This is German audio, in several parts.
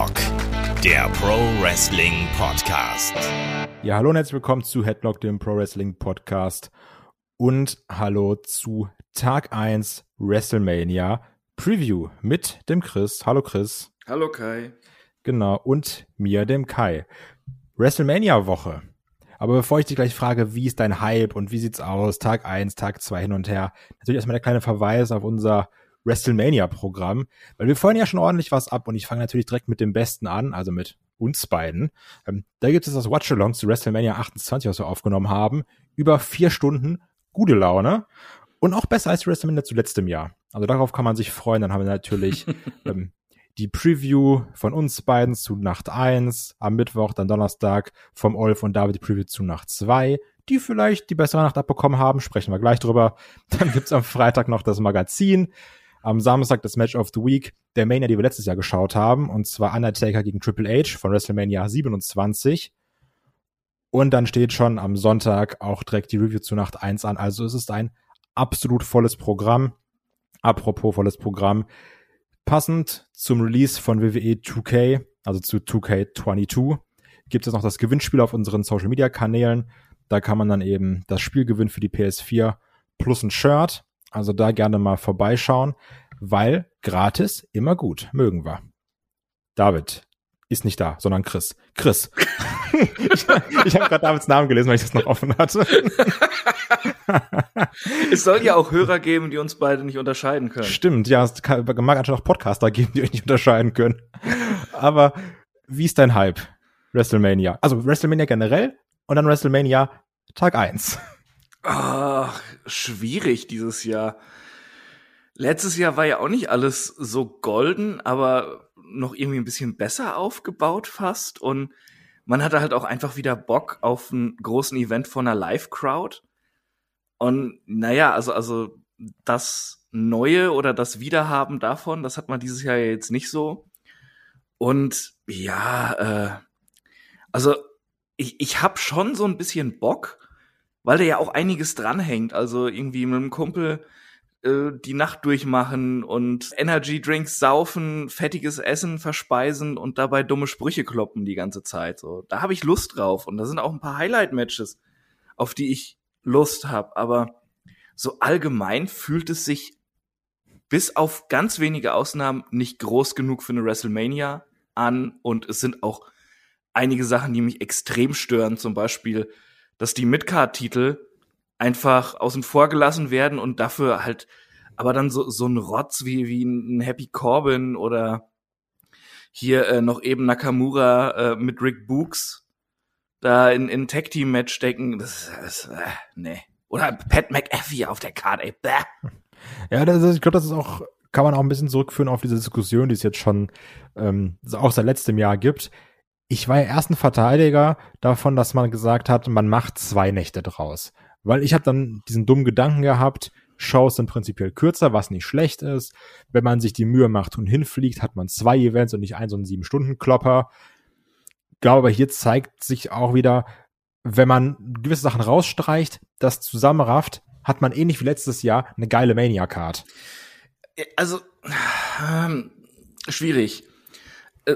Headlock, der Pro Wrestling Podcast. Ja, hallo und herzlich willkommen zu Headlock, dem Pro Wrestling Podcast. Und hallo zu Tag 1 WrestleMania Preview mit dem Chris. Hallo Chris. Hallo Kai. Genau, und mir, dem Kai. WrestleMania Woche. Aber bevor ich dich gleich frage, wie ist dein Hype und wie sieht's aus, Tag 1, Tag 2 hin und her, natürlich erstmal der kleine Verweis auf unser WrestleMania-Programm, weil wir feuern ja schon ordentlich was ab und ich fange natürlich direkt mit dem Besten an, also mit uns beiden. Ähm, da gibt es das Watch-Along zu WrestleMania 28, was wir aufgenommen haben, über vier Stunden gute Laune und auch besser als WrestleMania zu letztem Jahr. Also darauf kann man sich freuen. Dann haben wir natürlich ähm, die Preview von uns beiden zu Nacht 1, am Mittwoch, dann Donnerstag vom Olf und David die Preview zu Nacht 2, die vielleicht die bessere Nacht abbekommen haben, sprechen wir gleich drüber. Dann gibt's am Freitag noch das Magazin, am Samstag das Match of the Week der Mania, die wir letztes Jahr geschaut haben, und zwar Undertaker gegen Triple H von WrestleMania 27. Und dann steht schon am Sonntag auch direkt die Review zu Nacht 1 an. Also es ist ein absolut volles Programm. Apropos volles Programm. Passend zum Release von WWE 2K, also zu 2K22, gibt es noch das Gewinnspiel auf unseren Social Media Kanälen. Da kann man dann eben das Spiel gewinnen für die PS4 plus ein Shirt. Also da gerne mal vorbeischauen, weil gratis immer gut. Mögen wir. David ist nicht da, sondern Chris. Chris. ich ich habe gerade Davids Namen gelesen, weil ich das noch offen hatte. es soll ja auch Hörer geben, die uns beide nicht unterscheiden können. Stimmt, ja, es kann, mag anscheinend auch Podcaster geben, die euch nicht unterscheiden können. Aber wie ist dein Hype? WrestleMania. Also WrestleMania generell und dann WrestleMania Tag 1. Ach, schwierig dieses Jahr. Letztes Jahr war ja auch nicht alles so golden, aber noch irgendwie ein bisschen besser aufgebaut fast. Und man hatte halt auch einfach wieder Bock auf einen großen Event von einer Live-Crowd. Und naja, also, also das Neue oder das Wiederhaben davon, das hat man dieses Jahr jetzt nicht so. Und ja, äh, also ich, ich hab schon so ein bisschen Bock, weil da ja auch einiges dranhängt. Also irgendwie mit einem Kumpel äh, die Nacht durchmachen und Energy Drinks saufen, fettiges Essen verspeisen und dabei dumme Sprüche kloppen die ganze Zeit. So, da habe ich Lust drauf und da sind auch ein paar Highlight Matches, auf die ich Lust habe. Aber so allgemein fühlt es sich bis auf ganz wenige Ausnahmen nicht groß genug für eine WrestleMania an und es sind auch einige Sachen, die mich extrem stören. Zum Beispiel, dass die Midcard-Titel einfach außen vor gelassen werden und dafür halt aber dann so, so ein Rotz wie, wie ein Happy Corbin oder hier äh, noch eben Nakamura äh, mit Rick Books da in, in Tag Team Match stecken, das, das äh, nee. Oder Pat McAfee auf der Karte, ey. Bäh. Ja, das ist, ich glaube, das ist auch, kann man auch ein bisschen zurückführen auf diese Diskussion, die es jetzt schon ähm, auch seit letztem Jahr gibt. Ich war ja erst ein Verteidiger davon, dass man gesagt hat, man macht zwei Nächte draus. Weil ich habe dann diesen dummen Gedanken gehabt, Shows sind prinzipiell kürzer, was nicht schlecht ist. Wenn man sich die Mühe macht und hinfliegt, hat man zwei Events und nicht ein so einen Sieben-Stunden-Klopper. Glaube, aber hier zeigt sich auch wieder, wenn man gewisse Sachen rausstreicht, das zusammenrafft, hat man ähnlich wie letztes Jahr eine geile Mania-Card. Also, ähm, schwierig. Äh,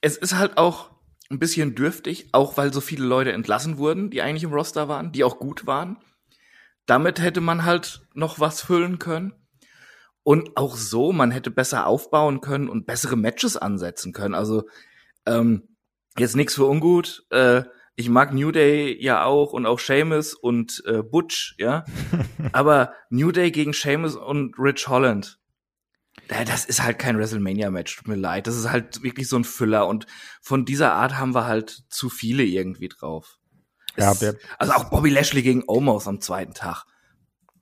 es ist halt auch ein bisschen dürftig, auch weil so viele Leute entlassen wurden, die eigentlich im Roster waren, die auch gut waren. Damit hätte man halt noch was füllen können. Und auch so, man hätte besser aufbauen können und bessere Matches ansetzen können. Also ähm, jetzt nichts für ungut. Äh, ich mag New Day ja auch und auch Seamus und äh, Butch, ja. Aber New Day gegen Seamus und Rich Holland, das ist halt kein WrestleMania-Match, tut mir leid. Das ist halt wirklich so ein Füller und von dieser Art haben wir halt zu viele irgendwie drauf. Ja, es, also auch Bobby Lashley gegen Omos am zweiten Tag.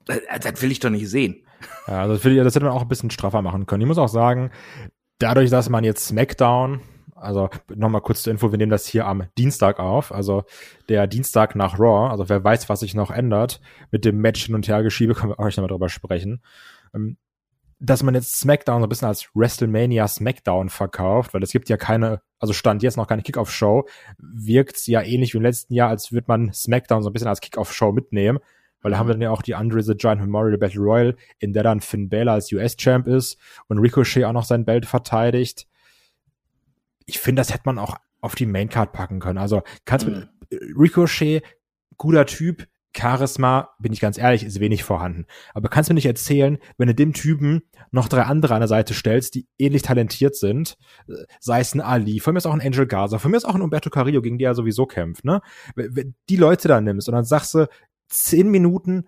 Das, das will ich doch nicht sehen. Ja, das, will ich, das hätte man auch ein bisschen straffer machen können. Ich muss auch sagen, dadurch, dass man jetzt SmackDown, also nochmal kurz zur Info, wir nehmen das hier am Dienstag auf, also der Dienstag nach Raw, also wer weiß, was sich noch ändert, mit dem Match hin und her geschiebe, können wir auch nochmal drüber sprechen. Dass man jetzt SmackDown so ein bisschen als WrestleMania SmackDown verkauft, weil es gibt ja keine, also stand jetzt noch keine Kickoff-Show, wirkt ja ähnlich wie im letzten Jahr, als würde man SmackDown so ein bisschen als Kickoff-Show mitnehmen, weil da haben wir dann ja auch die Andre the Giant Memorial Battle Royal, in der dann Finn Balor als US-Champ ist und Ricochet auch noch sein Belt verteidigt. ich finde, das hätte man auch auf die Maincard packen können. Also kannst mhm. mit Ricochet, guter Typ, Charisma, bin ich ganz ehrlich, ist wenig vorhanden. Aber kannst du mir nicht erzählen, wenn du dem Typen noch drei andere an der Seite stellst, die ähnlich talentiert sind, äh, sei es ein Ali, von mir ist auch ein Angel Gaza, von mir ist auch ein Umberto Carrillo, gegen die er sowieso kämpft, ne? Wenn die Leute da nimmst und dann sagst du, zehn Minuten,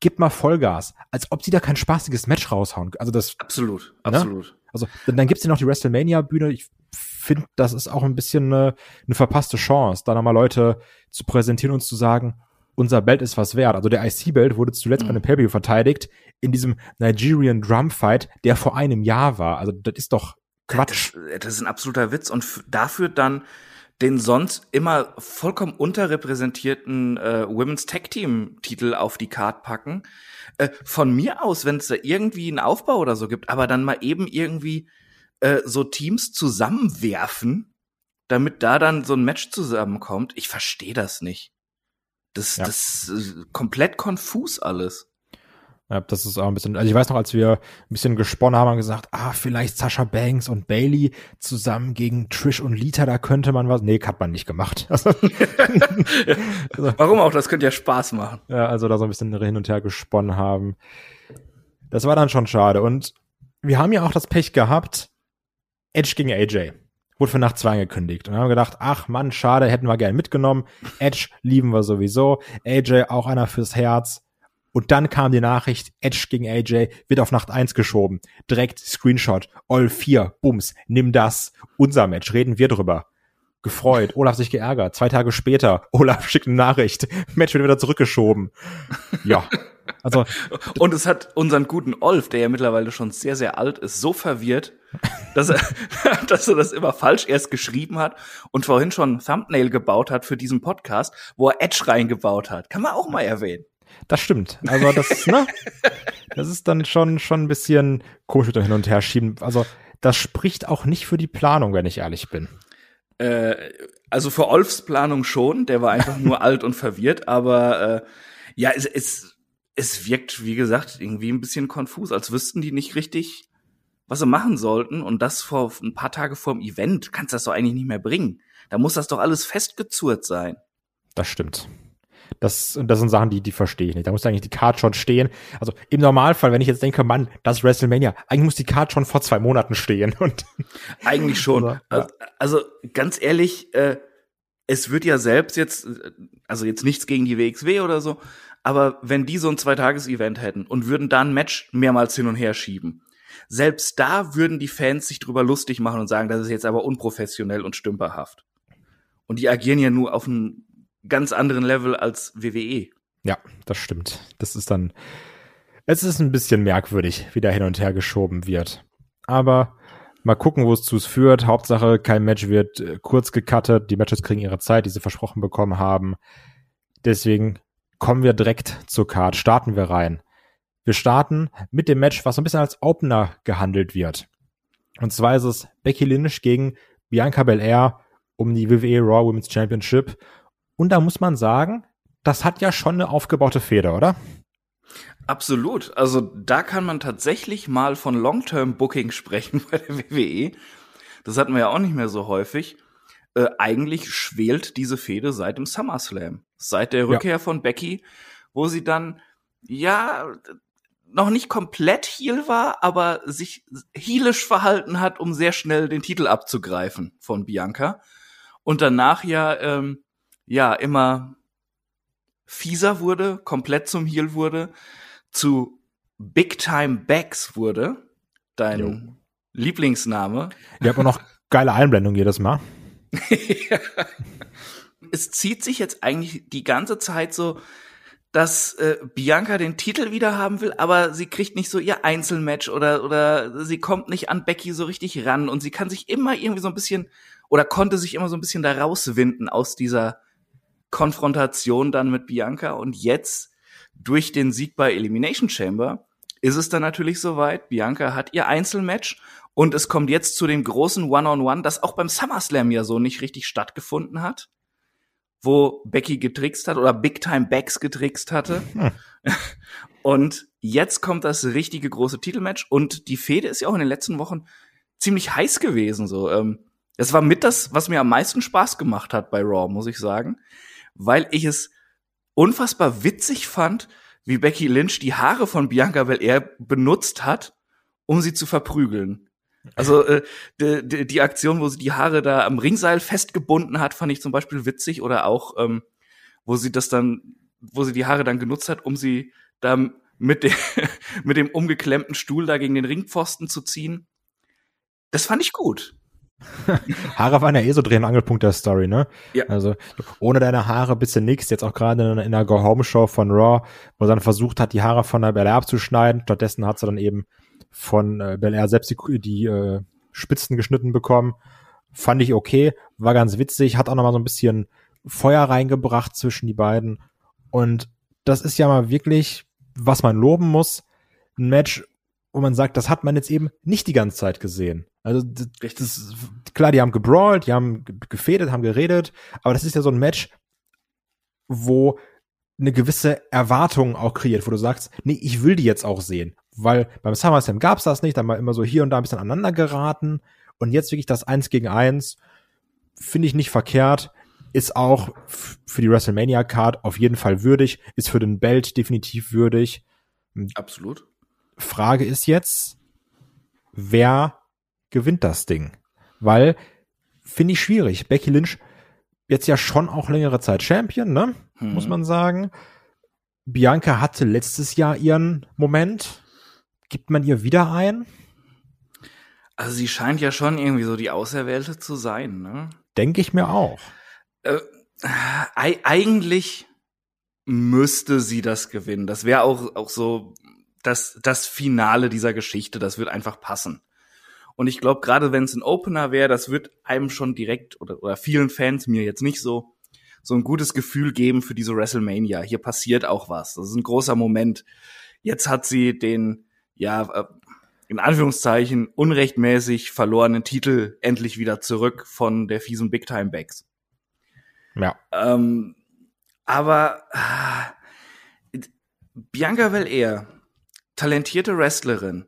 gib mal Vollgas, als ob die da kein spaßiges Match raushauen. Also das. Absolut, ne? absolut. Also dann, dann gibt's ja noch die WrestleMania-Bühne. Ich finde, das ist auch ein bisschen eine, eine verpasste Chance, da nochmal Leute zu präsentieren und zu sagen, unser Belt ist was wert. Also der IC-Belt wurde zuletzt mhm. bei einem Pay-Per-View verteidigt in diesem Nigerian Drum Fight, der vor einem Jahr war. Also das ist doch Quatsch. Das, das ist ein absoluter Witz und dafür dann den sonst immer vollkommen unterrepräsentierten äh, Women's Tag Team Titel auf die Card packen. Äh, von mir aus, wenn es da irgendwie einen Aufbau oder so gibt, aber dann mal eben irgendwie äh, so Teams zusammenwerfen, damit da dann so ein Match zusammenkommt. Ich verstehe das nicht. Das, ja. das ist komplett konfus alles. Ja, das ist auch ein bisschen, also ich weiß noch, als wir ein bisschen gesponnen haben, haben gesagt, ah, vielleicht Sascha Banks und Bailey zusammen gegen Trish und Lita, da könnte man was. Nee, hat man nicht gemacht. Also, also, Warum auch? Das könnte ja Spaß machen. Ja, also da so ein bisschen hin und her gesponnen haben. Das war dann schon schade. Und wir haben ja auch das Pech gehabt, Edge gegen AJ. Wurde für Nacht 2 angekündigt. Und haben gedacht, ach Mann, schade, hätten wir gerne mitgenommen. Edge lieben wir sowieso. AJ auch einer fürs Herz. Und dann kam die Nachricht, Edge gegen AJ wird auf Nacht 1 geschoben. Direkt Screenshot, All 4, Bums, nimm das. Unser Match, reden wir drüber. Gefreut, Olaf sich geärgert. Zwei Tage später, Olaf schickt eine Nachricht, Match wird wieder zurückgeschoben. Ja, also. Und es hat unseren guten Olf, der ja mittlerweile schon sehr, sehr alt ist, so verwirrt, dass er, dass er das immer falsch erst geschrieben hat und vorhin schon ein Thumbnail gebaut hat für diesen Podcast, wo er Edge reingebaut hat. Kann man auch mal erwähnen. Das stimmt. Also das, ne? Das ist dann schon, schon ein bisschen komisch mit hin und her schieben. Also das spricht auch nicht für die Planung, wenn ich ehrlich bin. Äh, also für Olfs Planung schon, der war einfach nur alt und verwirrt, aber äh, ja, es, es, es wirkt, wie gesagt, irgendwie ein bisschen konfus, als wüssten die nicht richtig, was sie machen sollten. Und das vor ein paar Tage vorm Event kannst du das doch eigentlich nicht mehr bringen. Da muss das doch alles festgezurrt sein. Das stimmt. Das, das sind Sachen, die, die verstehe ich nicht. Da muss eigentlich die Card schon stehen. Also im Normalfall, wenn ich jetzt denke, Mann, das ist WrestleMania, eigentlich muss die Card schon vor zwei Monaten stehen. Und eigentlich schon. Also, ja. also ganz ehrlich, äh, es wird ja selbst jetzt, also jetzt nichts gegen die WXW oder so, aber wenn die so ein Zweitages-Event hätten und würden da ein Match mehrmals hin und her schieben, selbst da würden die Fans sich drüber lustig machen und sagen, das ist jetzt aber unprofessionell und stümperhaft. Und die agieren ja nur auf einem ganz anderen Level als WWE. Ja, das stimmt. Das ist dann, es ist ein bisschen merkwürdig, wie da hin und her geschoben wird. Aber mal gucken, wo es zu es führt. Hauptsache, kein Match wird äh, kurz gecuttet. Die Matches kriegen ihre Zeit, die sie versprochen bekommen haben. Deswegen kommen wir direkt zur Card. Starten wir rein. Wir starten mit dem Match, was so ein bisschen als Opener gehandelt wird. Und zwar ist es Becky Lynch gegen Bianca Belair um die WWE Raw Women's Championship. Und da muss man sagen, das hat ja schon eine aufgebaute Feder, oder? Absolut. Also da kann man tatsächlich mal von Long-Term Booking sprechen bei der WWE. Das hatten wir ja auch nicht mehr so häufig. Äh, eigentlich schwelt diese Fehde seit dem SummerSlam. Seit der Rückkehr ja. von Becky, wo sie dann, ja, noch nicht komplett heel war, aber sich heelisch verhalten hat, um sehr schnell den Titel abzugreifen von Bianca. Und danach ja, ähm, ja, immer fieser wurde, komplett zum Heel wurde, zu Big Time Bags wurde, dein jo. Lieblingsname. Wir haben auch noch geile Einblendung jedes Mal. Es zieht sich jetzt eigentlich die ganze Zeit so dass äh, Bianca den Titel wieder haben will, aber sie kriegt nicht so ihr Einzelmatch oder oder sie kommt nicht an Becky so richtig ran und sie kann sich immer irgendwie so ein bisschen oder konnte sich immer so ein bisschen da rauswinden aus dieser Konfrontation dann mit Bianca und jetzt durch den Sieg bei Elimination Chamber ist es dann natürlich soweit. Bianca hat ihr Einzelmatch und es kommt jetzt zu dem großen One-on-One, -on -One, das auch beim SummerSlam ja so nicht richtig stattgefunden hat wo Becky getrickst hat oder Big Time Backs getrickst hatte. Hm. Und jetzt kommt das richtige große Titelmatch und die Fehde ist ja auch in den letzten Wochen ziemlich heiß gewesen. So, ähm, Es war mit das, was mir am meisten Spaß gemacht hat bei Raw, muss ich sagen, weil ich es unfassbar witzig fand, wie Becky Lynch die Haare von Bianca Belair benutzt hat, um sie zu verprügeln. Also äh, die, die, Aktion, wo sie die Haare da am Ringseil festgebunden hat, fand ich zum Beispiel witzig oder auch, ähm, wo sie das dann, wo sie die Haare dann genutzt hat, um sie da mit, dem mit dem umgeklemmten Stuhl da gegen den Ringpfosten zu ziehen. Das fand ich gut. Haare waren ja eh so Dreh- und Angelpunkt der Story, ne? Ja. Also ohne deine Haare bist du nix. Jetzt auch gerade in, in der Go-Home-Show von Raw, wo sie dann versucht hat, die Haare von der Bel Air abzuschneiden. Stattdessen hat sie dann eben von äh, Bel Air selbst die, die äh, Spitzen geschnitten bekommen. Fand ich okay, war ganz witzig, hat auch noch mal so ein bisschen Feuer reingebracht zwischen die beiden. Und das ist ja mal wirklich, was man loben muss. Ein Match, wo man sagt, das hat man jetzt eben nicht die ganze Zeit gesehen. Also das, das, klar, die haben gebrawlt, die haben gefädet, haben geredet, aber das ist ja so ein Match, wo eine gewisse Erwartung auch kreiert, wo du sagst, nee, ich will die jetzt auch sehen. Weil beim SummerSlam gab's das nicht, dann mal immer so hier und da ein bisschen aneinander geraten. Und jetzt wirklich das Eins gegen Eins finde ich nicht verkehrt. Ist auch für die WrestleMania-Card auf jeden Fall würdig, ist für den Belt definitiv würdig. Absolut. Frage ist jetzt, wer gewinnt das Ding? Weil, finde ich schwierig. Becky Lynch jetzt ja schon auch längere Zeit Champion, ne? Hm. Muss man sagen. Bianca hatte letztes Jahr ihren Moment. Gibt man ihr wieder ein? Also sie scheint ja schon irgendwie so die Auserwählte zu sein, ne? Denke ich mir auch. Äh, eigentlich müsste sie das gewinnen. Das wäre auch, auch so das, das Finale dieser Geschichte. Das wird einfach passen. Und ich glaube, gerade wenn es ein Opener wäre, das wird einem schon direkt oder, oder vielen Fans, mir jetzt nicht so, so ein gutes Gefühl geben für diese WrestleMania. Hier passiert auch was. Das ist ein großer Moment. Jetzt hat sie den, ja, äh, in Anführungszeichen unrechtmäßig verlorenen Titel endlich wieder zurück von der fiesen Big Time Bags. Ja. Ähm, aber ah, Bianca Belair, talentierte Wrestlerin,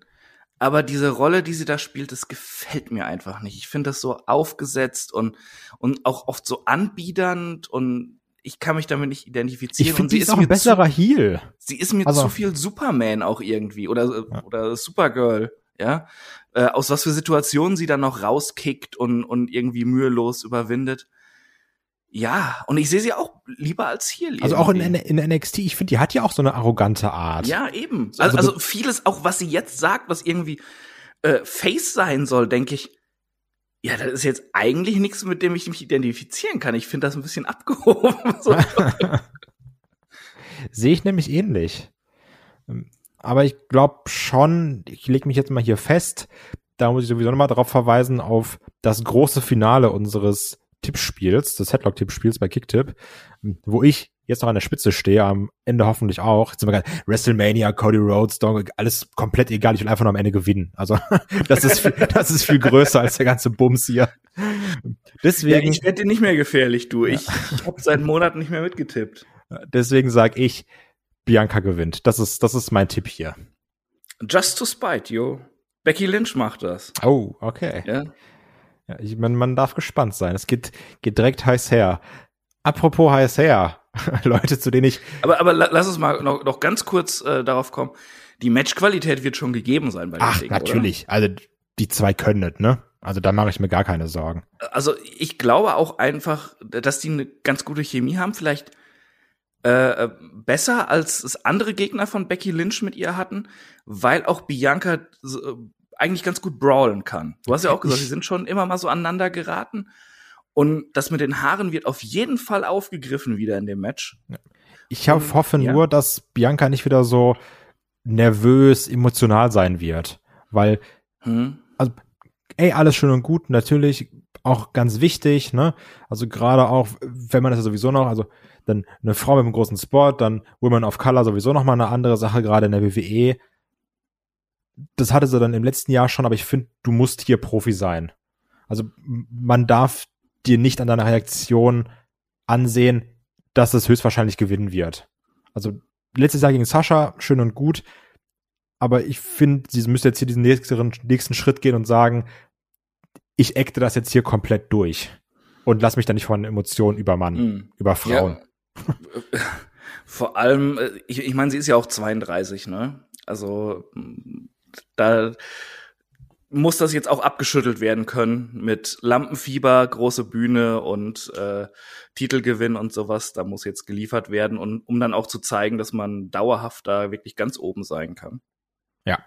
aber diese Rolle, die sie da spielt, das gefällt mir einfach nicht. Ich finde das so aufgesetzt und, und auch oft so anbiedernd und ich kann mich damit nicht identifizieren. Ich finde, sie ist auch ein besserer zu, Heel. Sie ist mir Also- zu viel Superman auch irgendwie oder, Ja. oder Supergirl, ja. Äh, aus was für Situationen sie dann noch rauskickt und, und irgendwie mühelos überwindet. Ja, und ich sehe sie auch lieber als Heel. Also auch in, in NXT, ich finde, die hat ja auch so eine arrogante Art. Ja, eben. Also Also, also vieles, auch was sie jetzt sagt, was irgendwie äh, Face sein soll, denke ich, ja, das ist jetzt eigentlich nichts, mit dem ich mich identifizieren kann. Ich finde das ein bisschen abgehoben. Sehe ich nämlich ähnlich. Ähm, Aber ich glaube schon, ich lege mich jetzt mal hier fest, da muss ich sowieso nochmal darauf verweisen, auf das große Finale unseres Tippspiels, des Headlock-Tippspiels bei Kicktip, wo ich jetzt noch an der Spitze stehe, am Ende hoffentlich auch. Jetzt sind wir gerade WrestleMania, Cody Rhodes, Dong, alles komplett egal, ich will einfach nur am Ende gewinnen. Also das ist viel, das ist viel größer als der ganze Bums hier. ja, Deswegen, ich werde dir nicht mehr gefährlich, du. Ich, ich habe seit Monaten nicht mehr mitgetippt. deswegen sage ich, Bianca gewinnt. Das ist, das ist mein Tipp hier. Just to spite, yo. Becky Lynch macht das. Oh, okay. Ja. Ja, ich, man, man darf gespannt sein. Es geht, geht direkt heiß her. Apropos her. Leute, zu denen ich. Aber, aber la- lass uns mal noch, noch ganz kurz äh, darauf kommen. Die Matchqualität wird schon gegeben sein bei dem Ach, Ding, natürlich. Also die zwei können es, ne? Also da mache ich mir gar keine Sorgen. Oder? Also ich glaube auch einfach, dass die eine ganz gute Chemie haben. Vielleicht äh, äh, besser als es andere Gegner von Becky Lynch mit ihr hatten, weil auch Bianca äh, eigentlich ganz gut brawlen kann. Du hast ja auch gesagt, sie sind schon immer mal so aneinander geraten. Und das mit den Haaren wird auf jeden Fall aufgegriffen wieder in dem Match. Ich hab, hoffe ja. nur, dass Bianca nicht wieder so nervös, emotional sein wird. Weil, Hm? ey, alles schön und gut, natürlich auch ganz wichtig, ne? Also gerade auch, wenn man das ja sowieso noch, also dann eine Frau mit einem großen Spot, dann Women of Color sowieso noch mal eine andere Sache, gerade in der WWE. Das hatte sie dann im letzten Jahr schon, aber ich finde, du musst hier Profi sein. Also man darf dir nicht an deiner Reaktion ansehen, dass es höchstwahrscheinlich gewinnen wird. Also letztes Jahr gegen Sascha, schön und gut, aber ich finde, sie müsste jetzt hier diesen nächsten, nächsten Schritt gehen und sagen, ich acte das jetzt hier komplett durch und lass mich da nicht von Emotionen übermannen, mm. über Frauen. Ja. Vor allem, äh, ich, ich meine, sie ist ja auch 32, ne? Also da muss das jetzt auch abgeschüttelt werden können mit Lampenfieber, große Bühne und äh, Titelgewinn und sowas. Da muss jetzt geliefert werden und um dann auch zu zeigen, dass man dauerhaft da wirklich ganz oben sein kann. Ja.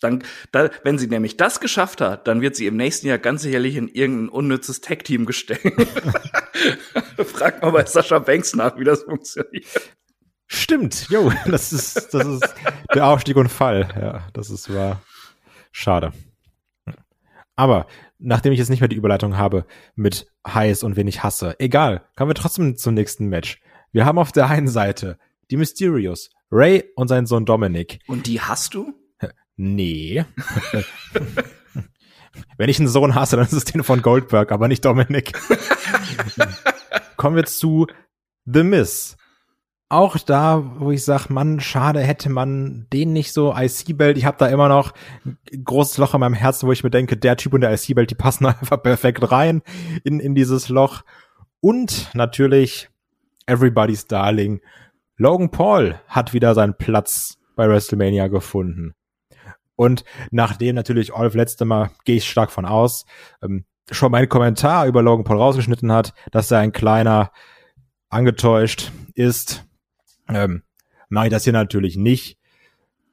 Dann, da, wenn sie nämlich das geschafft hat, dann wird sie im nächsten Jahr ganz sicherlich in irgendein unnützes Tech-Team gestellt. Frag mal bei Sascha Banks nach, wie das funktioniert. Stimmt, jo, das ist, das ist der Aufstieg und Fall. Ja, das ist wahr. Schade. Aber nachdem ich jetzt nicht mehr die Überleitung habe mit heiß und wen ich hasse, egal, kommen wir trotzdem zum nächsten Match. Wir haben auf der einen Seite die Mysterios, Ray und sein Sohn Dominic. Und die hast du? Nee. Wenn ich einen Sohn hasse, dann ist es den von Goldberg, aber nicht Dominic. Kommen wir zu The Miss auch da, wo ich sag, Mann, schade, hätte man den nicht so IC-Belt. Ich habe da immer noch ein großes Loch in meinem Herzen, wo ich mir denke, der Typ und der IC-Belt, die passen einfach perfekt rein in, in dieses Loch. Und natürlich Everybody's Darling. Logan Paul hat wieder seinen Platz bei WrestleMania gefunden. Und nachdem natürlich Olf letzte Mal, gehe ich stark von aus, ähm, schon meinen Kommentar über Logan Paul rausgeschnitten hat, dass er ein kleiner angetäuscht ist, ähm, mache ich das hier natürlich nicht.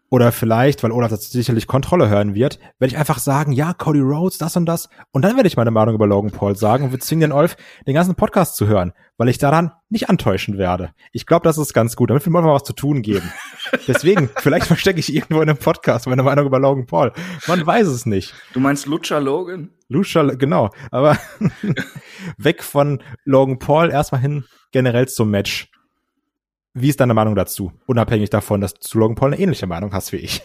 Oder vielleicht, weil Olaf das sicherlich Kontrolle hören wird, werde ich einfach sagen, ja, Cody Rhodes, das und das. Und dann werde ich meine Meinung über Logan Paul sagen und wir zwingen den Olf, den ganzen Podcast zu hören, weil ich daran nicht antäuschen werde. Ich glaube, das ist ganz gut, damit wir mal was zu tun geben. Deswegen, vielleicht verstecke ich irgendwo in einem Podcast meine Meinung über Logan Paul. Man weiß es nicht. Du meinst Lucha Logan? Lucha, genau. Aber weg von Logan Paul erstmal hin generell zum Match. Wie ist deine Meinung dazu? Unabhängig davon, dass du zu Logan Paul eine ähnliche Meinung hast wie ich.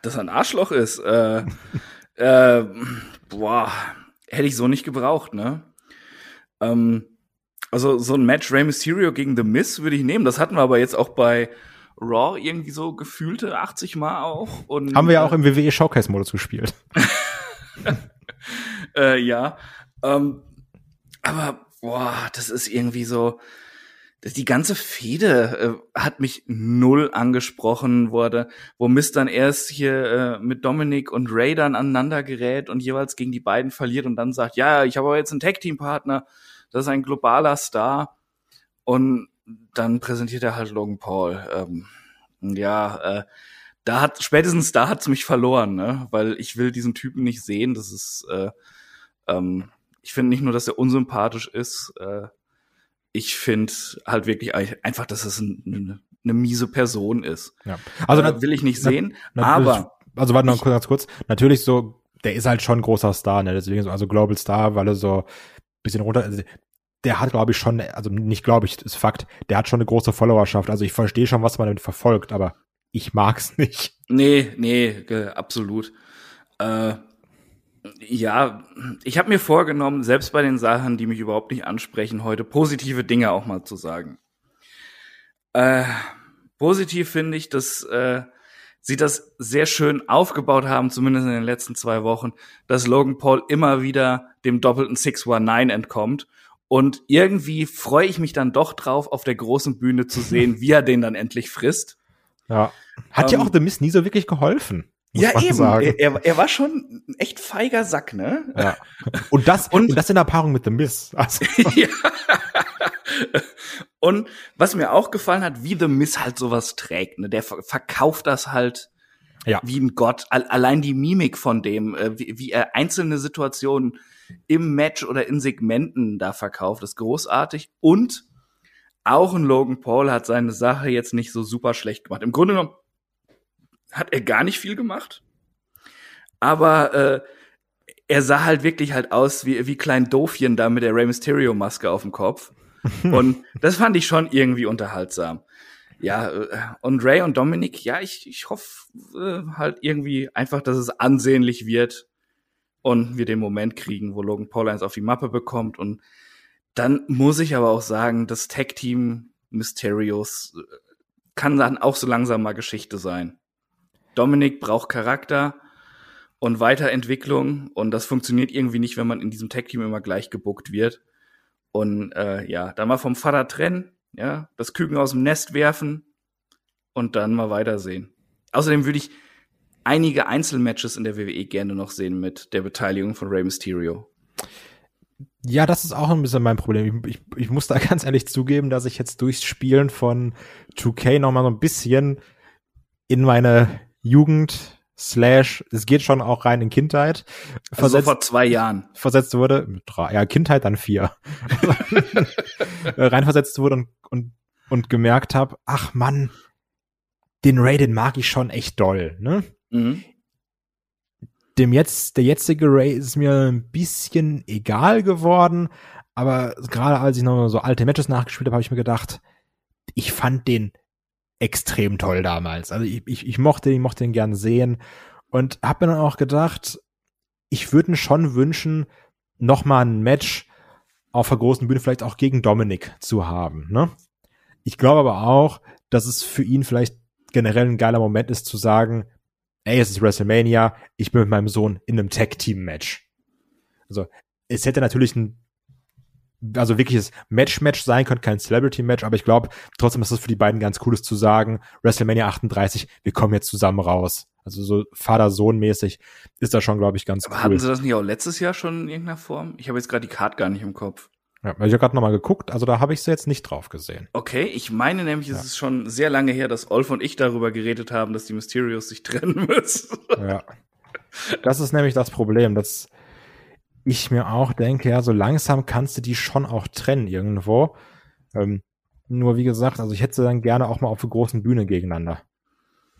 Dass er ein Arschloch ist. Äh, äh, boah, hätte ich so nicht gebraucht, ne? Ähm, also so ein Match Rey Mysterio gegen The Miz würde ich nehmen. Das hatten wir aber jetzt auch bei Raw irgendwie so gefühlte 80 Mal auch. Und, Haben wir ja auch im WWE Showcase Modus gespielt. äh, ja. Ähm, aber boah, das ist irgendwie so die ganze Fehde äh, hat mich null angesprochen wurde, wo Mist dann erst hier äh, mit Dominik und Ray dann aneinander gerät und jeweils gegen die beiden verliert und dann sagt, ja, ich habe aber jetzt einen Tag-Team-Partner, das ist ein globaler Star und dann präsentiert er halt Logan Paul. Ähm, ja, äh, da hat spätestens da hat's mich verloren, ne? weil ich will diesen Typen nicht sehen. Das ist, äh, ähm, ich finde nicht nur, dass er unsympathisch ist, äh, ich finde halt wirklich einfach, dass es eine, eine miese Person ist. Ja. Also äh, will ich nicht sehen, na, aber also warte noch kurz, kurz. Natürlich so, der ist halt schon ein großer Star, ne? Deswegen so, also Global Star, weil er so bisschen runter. Also der hat, glaube ich, schon, also nicht glaube ich, ist Fakt, der hat schon eine große Followerschaft. Also ich verstehe schon, was man damit verfolgt, aber ich mag's nicht. Nee, nee, absolut. Äh, ja, ich habe mir vorgenommen, selbst bei den Sachen, die mich überhaupt nicht ansprechen, heute positive Dinge auch mal zu sagen. Äh, positiv finde ich, dass äh, sie das sehr schön aufgebaut haben, zumindest in den letzten zwei Wochen, dass Logan Paul immer wieder dem doppelten 619 entkommt. Und irgendwie freue ich mich dann doch drauf, auf der großen Bühne zu sehen, wie er den dann endlich frisst. Ja. Hat ähm, ja auch The Miss nie so wirklich geholfen ja, eben. Sagen. Er, er war schon ein echt feiger Sack, ne? Ja. Und das, und, und das in der Paarung mit The Miss. Also. ja. Und was mir auch gefallen hat, wie The Miss halt sowas trägt, ne? Der verkauft das halt ja. wie ein Gott. Allein die Mimik von dem, äh, wie, wie er einzelne Situationen im Match oder in Segmenten da verkauft, ist großartig. Und auch ein Logan Paul hat seine Sache jetzt nicht so super schlecht gemacht. Im Grunde genommen hat er gar nicht viel gemacht. Aber äh, er sah halt wirklich halt aus wie, wie klein Doofchen da mit der Rey Mysterio Maske auf dem Kopf. und das fand ich schon irgendwie unterhaltsam. Ja, äh, und Ray und Dominic, ja, ich, ich hoffe äh, halt irgendwie einfach, dass es ansehnlich wird und wir den Moment kriegen, wo Logan Paul eins auf die Mappe bekommt. Und dann muss ich aber auch sagen, das Tag-Team Mysterios äh, kann dann auch so langsam mal Geschichte sein. Dominik braucht Charakter und Weiterentwicklung und das funktioniert irgendwie nicht, wenn man in diesem Tag-Team immer gleich gebuckt wird. Und äh, ja, dann mal vom Vater trennen, ja, das Küken aus dem Nest werfen und dann mal weitersehen. Außerdem würde ich einige Einzelmatches in der WWE gerne noch sehen mit der Beteiligung von Rey Mysterio. Ja, das ist auch ein bisschen mein Problem. Ich, ich, ich muss da ganz ehrlich zugeben, dass ich jetzt durchs Spielen von 2K noch mal so ein bisschen in meine Jugend slash, es geht schon auch rein in Kindheit. Also versetzt, vor zwei Jahren. Versetzt wurde, drei, ja, Kindheit dann vier. reinversetzt wurde und, und, und gemerkt habe, ach Mann, den Ray, den mag ich schon echt doll, ne? Mhm dem jetzt, der jetzige Ray ist mir ein bisschen egal geworden, aber gerade als ich noch so alte Matches nachgespielt habe, habe ich mir gedacht, ich fand den extrem toll damals. Also ich, ich, ich mochte ihn, mochte ihn gern sehen und habe mir dann auch gedacht, ich würde schon wünschen, noch mal ein Match auf der großen Bühne vielleicht auch gegen Dominik zu haben. Ne? Ich glaube aber auch, dass es für ihn vielleicht generell ein geiler Moment ist zu sagen, ey, es ist WrestleMania, ich bin mit meinem Sohn in einem Tag-Team-Match. Also, es hätte natürlich ein, also wirkliches Match-Match sein können, kein Celebrity-Match, aber ich glaube trotzdem, dass es für die beiden ganz cool ist zu sagen, WrestleMania 38, wir kommen jetzt zusammen raus. Also so Vater-Sohn-mäßig ist das schon, glaube ich, ganz aber cool. Hatten sie das nicht auch letztes Jahr schon in irgendeiner Form? Ich habe jetzt gerade die Card gar nicht im Kopf. Ja, ich habe gerade nochmal geguckt, also da habe ich sie jetzt nicht drauf gesehen. Okay, ich meine nämlich, ja. es ist schon sehr lange her, dass Olf und ich darüber geredet haben, dass die Mysterios sich trennen müssen. Ja. Das ist nämlich das Problem, dass ich mir auch denke, ja, so langsam kannst du die schon auch trennen irgendwo. Ähm, nur wie gesagt, also ich hätte sie dann gerne auch mal auf der großen Bühne gegeneinander.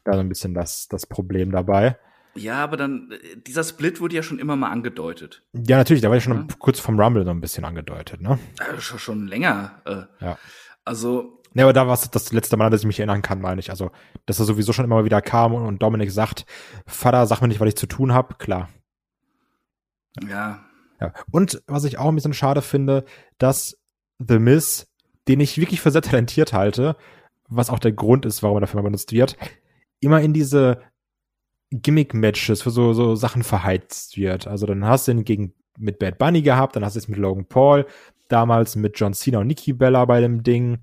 Da so ein bisschen das, das Problem dabei. Ja, aber dann, äh, dieser Split wurde ja schon immer mal angedeutet. Ja, natürlich, der war ja schon ja. kurz vom Rumble so ein bisschen angedeutet, ne? Ja, schon, schon länger. Äh. Ja. Also. Ja, aber da war es das letzte Mal, dass ich mich erinnern kann, meine ich. Also, dass er sowieso schon immer wieder kam und Dominik sagt, Vater, sag mir nicht, was ich zu tun habe, klar. Ja. Ja. Und was ich auch ein bisschen schade finde, dass The Miz, den ich wirklich für sehr talentiert halte, was auch der Grund ist, warum er dafür mal benutzt wird, immer in diese Gimmick-Matches für so, so Sachen verheizt wird. Also dann hast du ihn gegen, mit Bad Bunny gehabt, dann hast du es mit Logan Paul, damals mit John Cena und Nikki Bella bei dem Ding.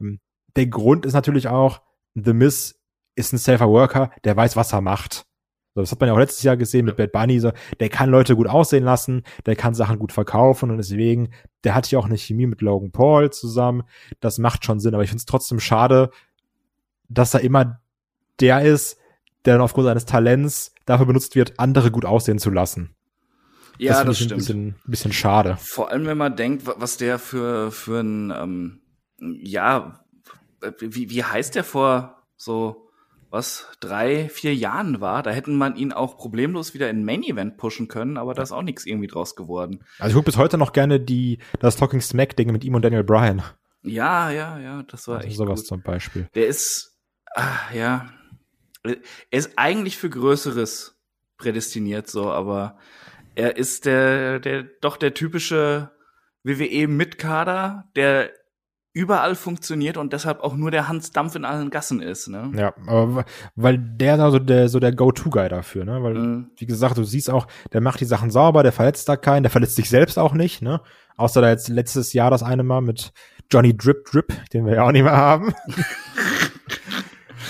Ähm, der Grund ist natürlich auch, The Miz ist ein safer Worker, der weiß, was er macht. Das hat man ja auch letztes Jahr gesehen mit Bad Bunny. So, der kann Leute gut aussehen lassen, der kann Sachen gut verkaufen und deswegen, der hat ja auch eine Chemie mit Logan Paul zusammen. Das macht schon Sinn, aber ich finde es trotzdem schade, dass er immer der ist, der dann aufgrund seines Talents dafür benutzt wird, andere gut aussehen zu lassen. Ja, das, das stimmt. Ein bisschen, bisschen schade. Vor allem, wenn man denkt, was der für, für ein, ähm, ja, wie, wie heißt der vor so, was, drei, vier Jahren war, da hätten man ihn auch problemlos wieder in Main Event pushen können, aber da ist auch nichts irgendwie draus geworden. Also ich gucke bis heute noch gerne die, das Talking Smack Ding mit ihm und Daniel Bryan. Ja, ja, ja, das war also echt sowas gut. zum Beispiel. Der ist, ah, ja, er ist eigentlich für Größeres prädestiniert, so, aber er ist der, der, doch der typische WWE-Mitkader, der überall funktioniert und deshalb auch nur der Hans Dampf in allen Gassen ist, ne? Ja, aber weil der da so der, so der Go-To-Guy dafür, ne? Weil, mhm. wie gesagt, du siehst auch, der macht die Sachen sauber, der verletzt da keinen, der verletzt sich selbst auch nicht, ne? Außer da jetzt letztes Jahr das eine Mal mit Johnny Drip Drip, den wir ja auch nicht mehr haben.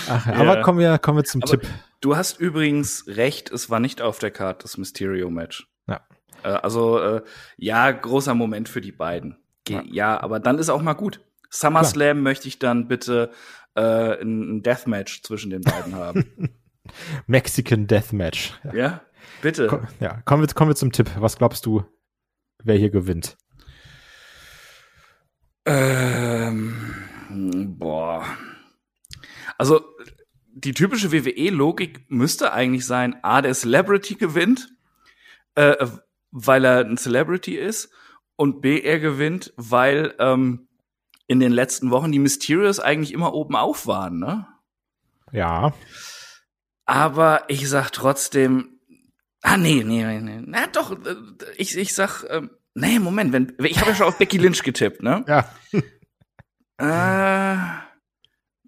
Ach, ja. Aber kommen wir, kommen wir zum aber Tipp. Du hast übrigens recht, es war nicht auf der Karte das Mysterio-Match. Ja. Äh, also, äh, ja, großer Moment für die beiden. Ge ja. ja. aber dann ist auch mal gut. SummerSlam Klar. möchte ich dann bitte äh, ein Deathmatch zwischen den beiden haben. Mexican Deathmatch. Ja, ja bitte. Komm, ja, kommen wir, kommen wir zum Tipp. Was glaubst du, wer hier gewinnt? Ähm, boah. Also die typische WWE-Logik müsste eigentlich sein, A, der Celebrity gewinnt, äh, weil er ein Celebrity ist, und B, er gewinnt, weil ähm, in den letzten Wochen die Mysterios eigentlich immer oben auf waren, ne? Ja. Aber ich sag trotzdem, ah nee, nee, nee, nee. na doch, äh, ich, ich sag, ähm, nee, Moment, wenn, ich habe ja schon auf Becky Lynch getippt, ne? Ja. äh,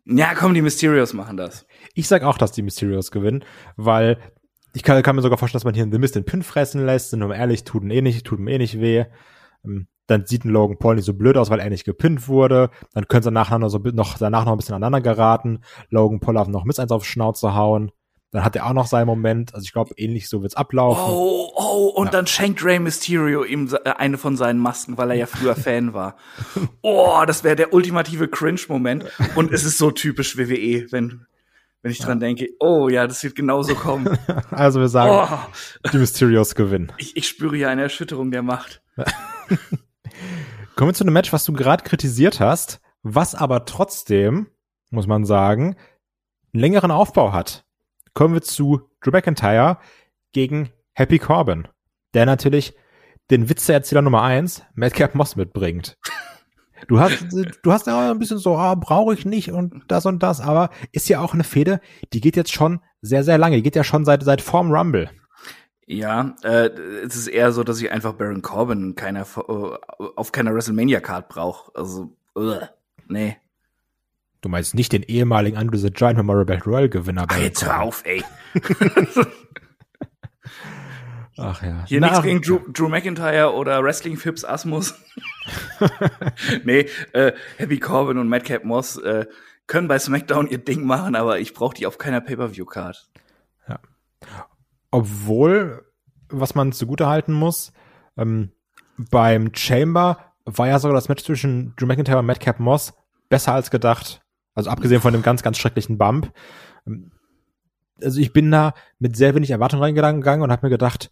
ja, komm, die Mysterios machen das. Ich sag auch, dass die Mysterios gewinnen, weil ich kann, kann mir sogar vorstellen, dass man hier The Mist den Pin fressen lässt, sind mal ehrlich, tut ihm eh nicht, tut ihm eh nicht weh. Ähm, dann sieht ein Logan Paul nicht so blöd aus, weil er nicht gepinnt wurde. Dann können sie nachher noch so noch danach noch ein bisschen aneinander geraten. Logan Paul darf noch Mist eins auf Schnauze hauen. Dann hat er auch noch seinen Moment. Also ich glaube, ähnlich so wird's ablaufen. Oh, oh, und ja. dann schenkt Rey Mysterio ihm äh, eine von seinen Masken, weil er ja früher Fan war. Oh, das wäre der ultimative Cringe-Moment. Und es ist so typisch WWE, wenn wenn ich dran denke, oh ja, das wird genauso kommen. also wir sagen, oh. die Mysterios gewinnen. Ich, ich spüre ja eine Erschütterung der Macht. Kommen wir zu einem Match, was du gerade kritisiert hast, was aber trotzdem, muss man sagen, einen längeren Aufbau hat. Kommen wir zu Drew McIntyre gegen Happy Corbin, der natürlich den Witzeerzähler Nummer eins, Madcap Moss, mitbringt. Du hast, du hast ja ein bisschen so, ah, brauche ich nicht und das und das, aber ist ja auch eine Fehde, die geht jetzt schon sehr, sehr lange. Die geht ja schon seit, seit vorm Rumble. Ja, äh, es ist eher so, dass ich einfach Baron Corbin keiner, äh, auf keiner WrestleMania-Card brauche. Also, uh, nee. Du meinst nicht den ehemaligen Andrew the Giant Memorial Battle Royal Gewinner bei Jetzt hör auf, ey. Ach ja. Hier nichts gegen Drew, Drew McIntyre oder Wrestling Fips Asmus. nee, äh, Happy Corbin und Madcap Moss äh, können bei SmackDown ihr Ding machen, aber ich brauche die auf keiner Pay-Per-View-Card. Obwohl, was man zugute halten muss, ähm, beim Chamber war ja sogar das Match zwischen Drew McIntyre und Madcap Moss besser als gedacht. Also abgesehen von dem ganz, ganz schrecklichen Bump. Ähm, also ich bin da mit sehr wenig Erwartung reingegangen und habe mir gedacht,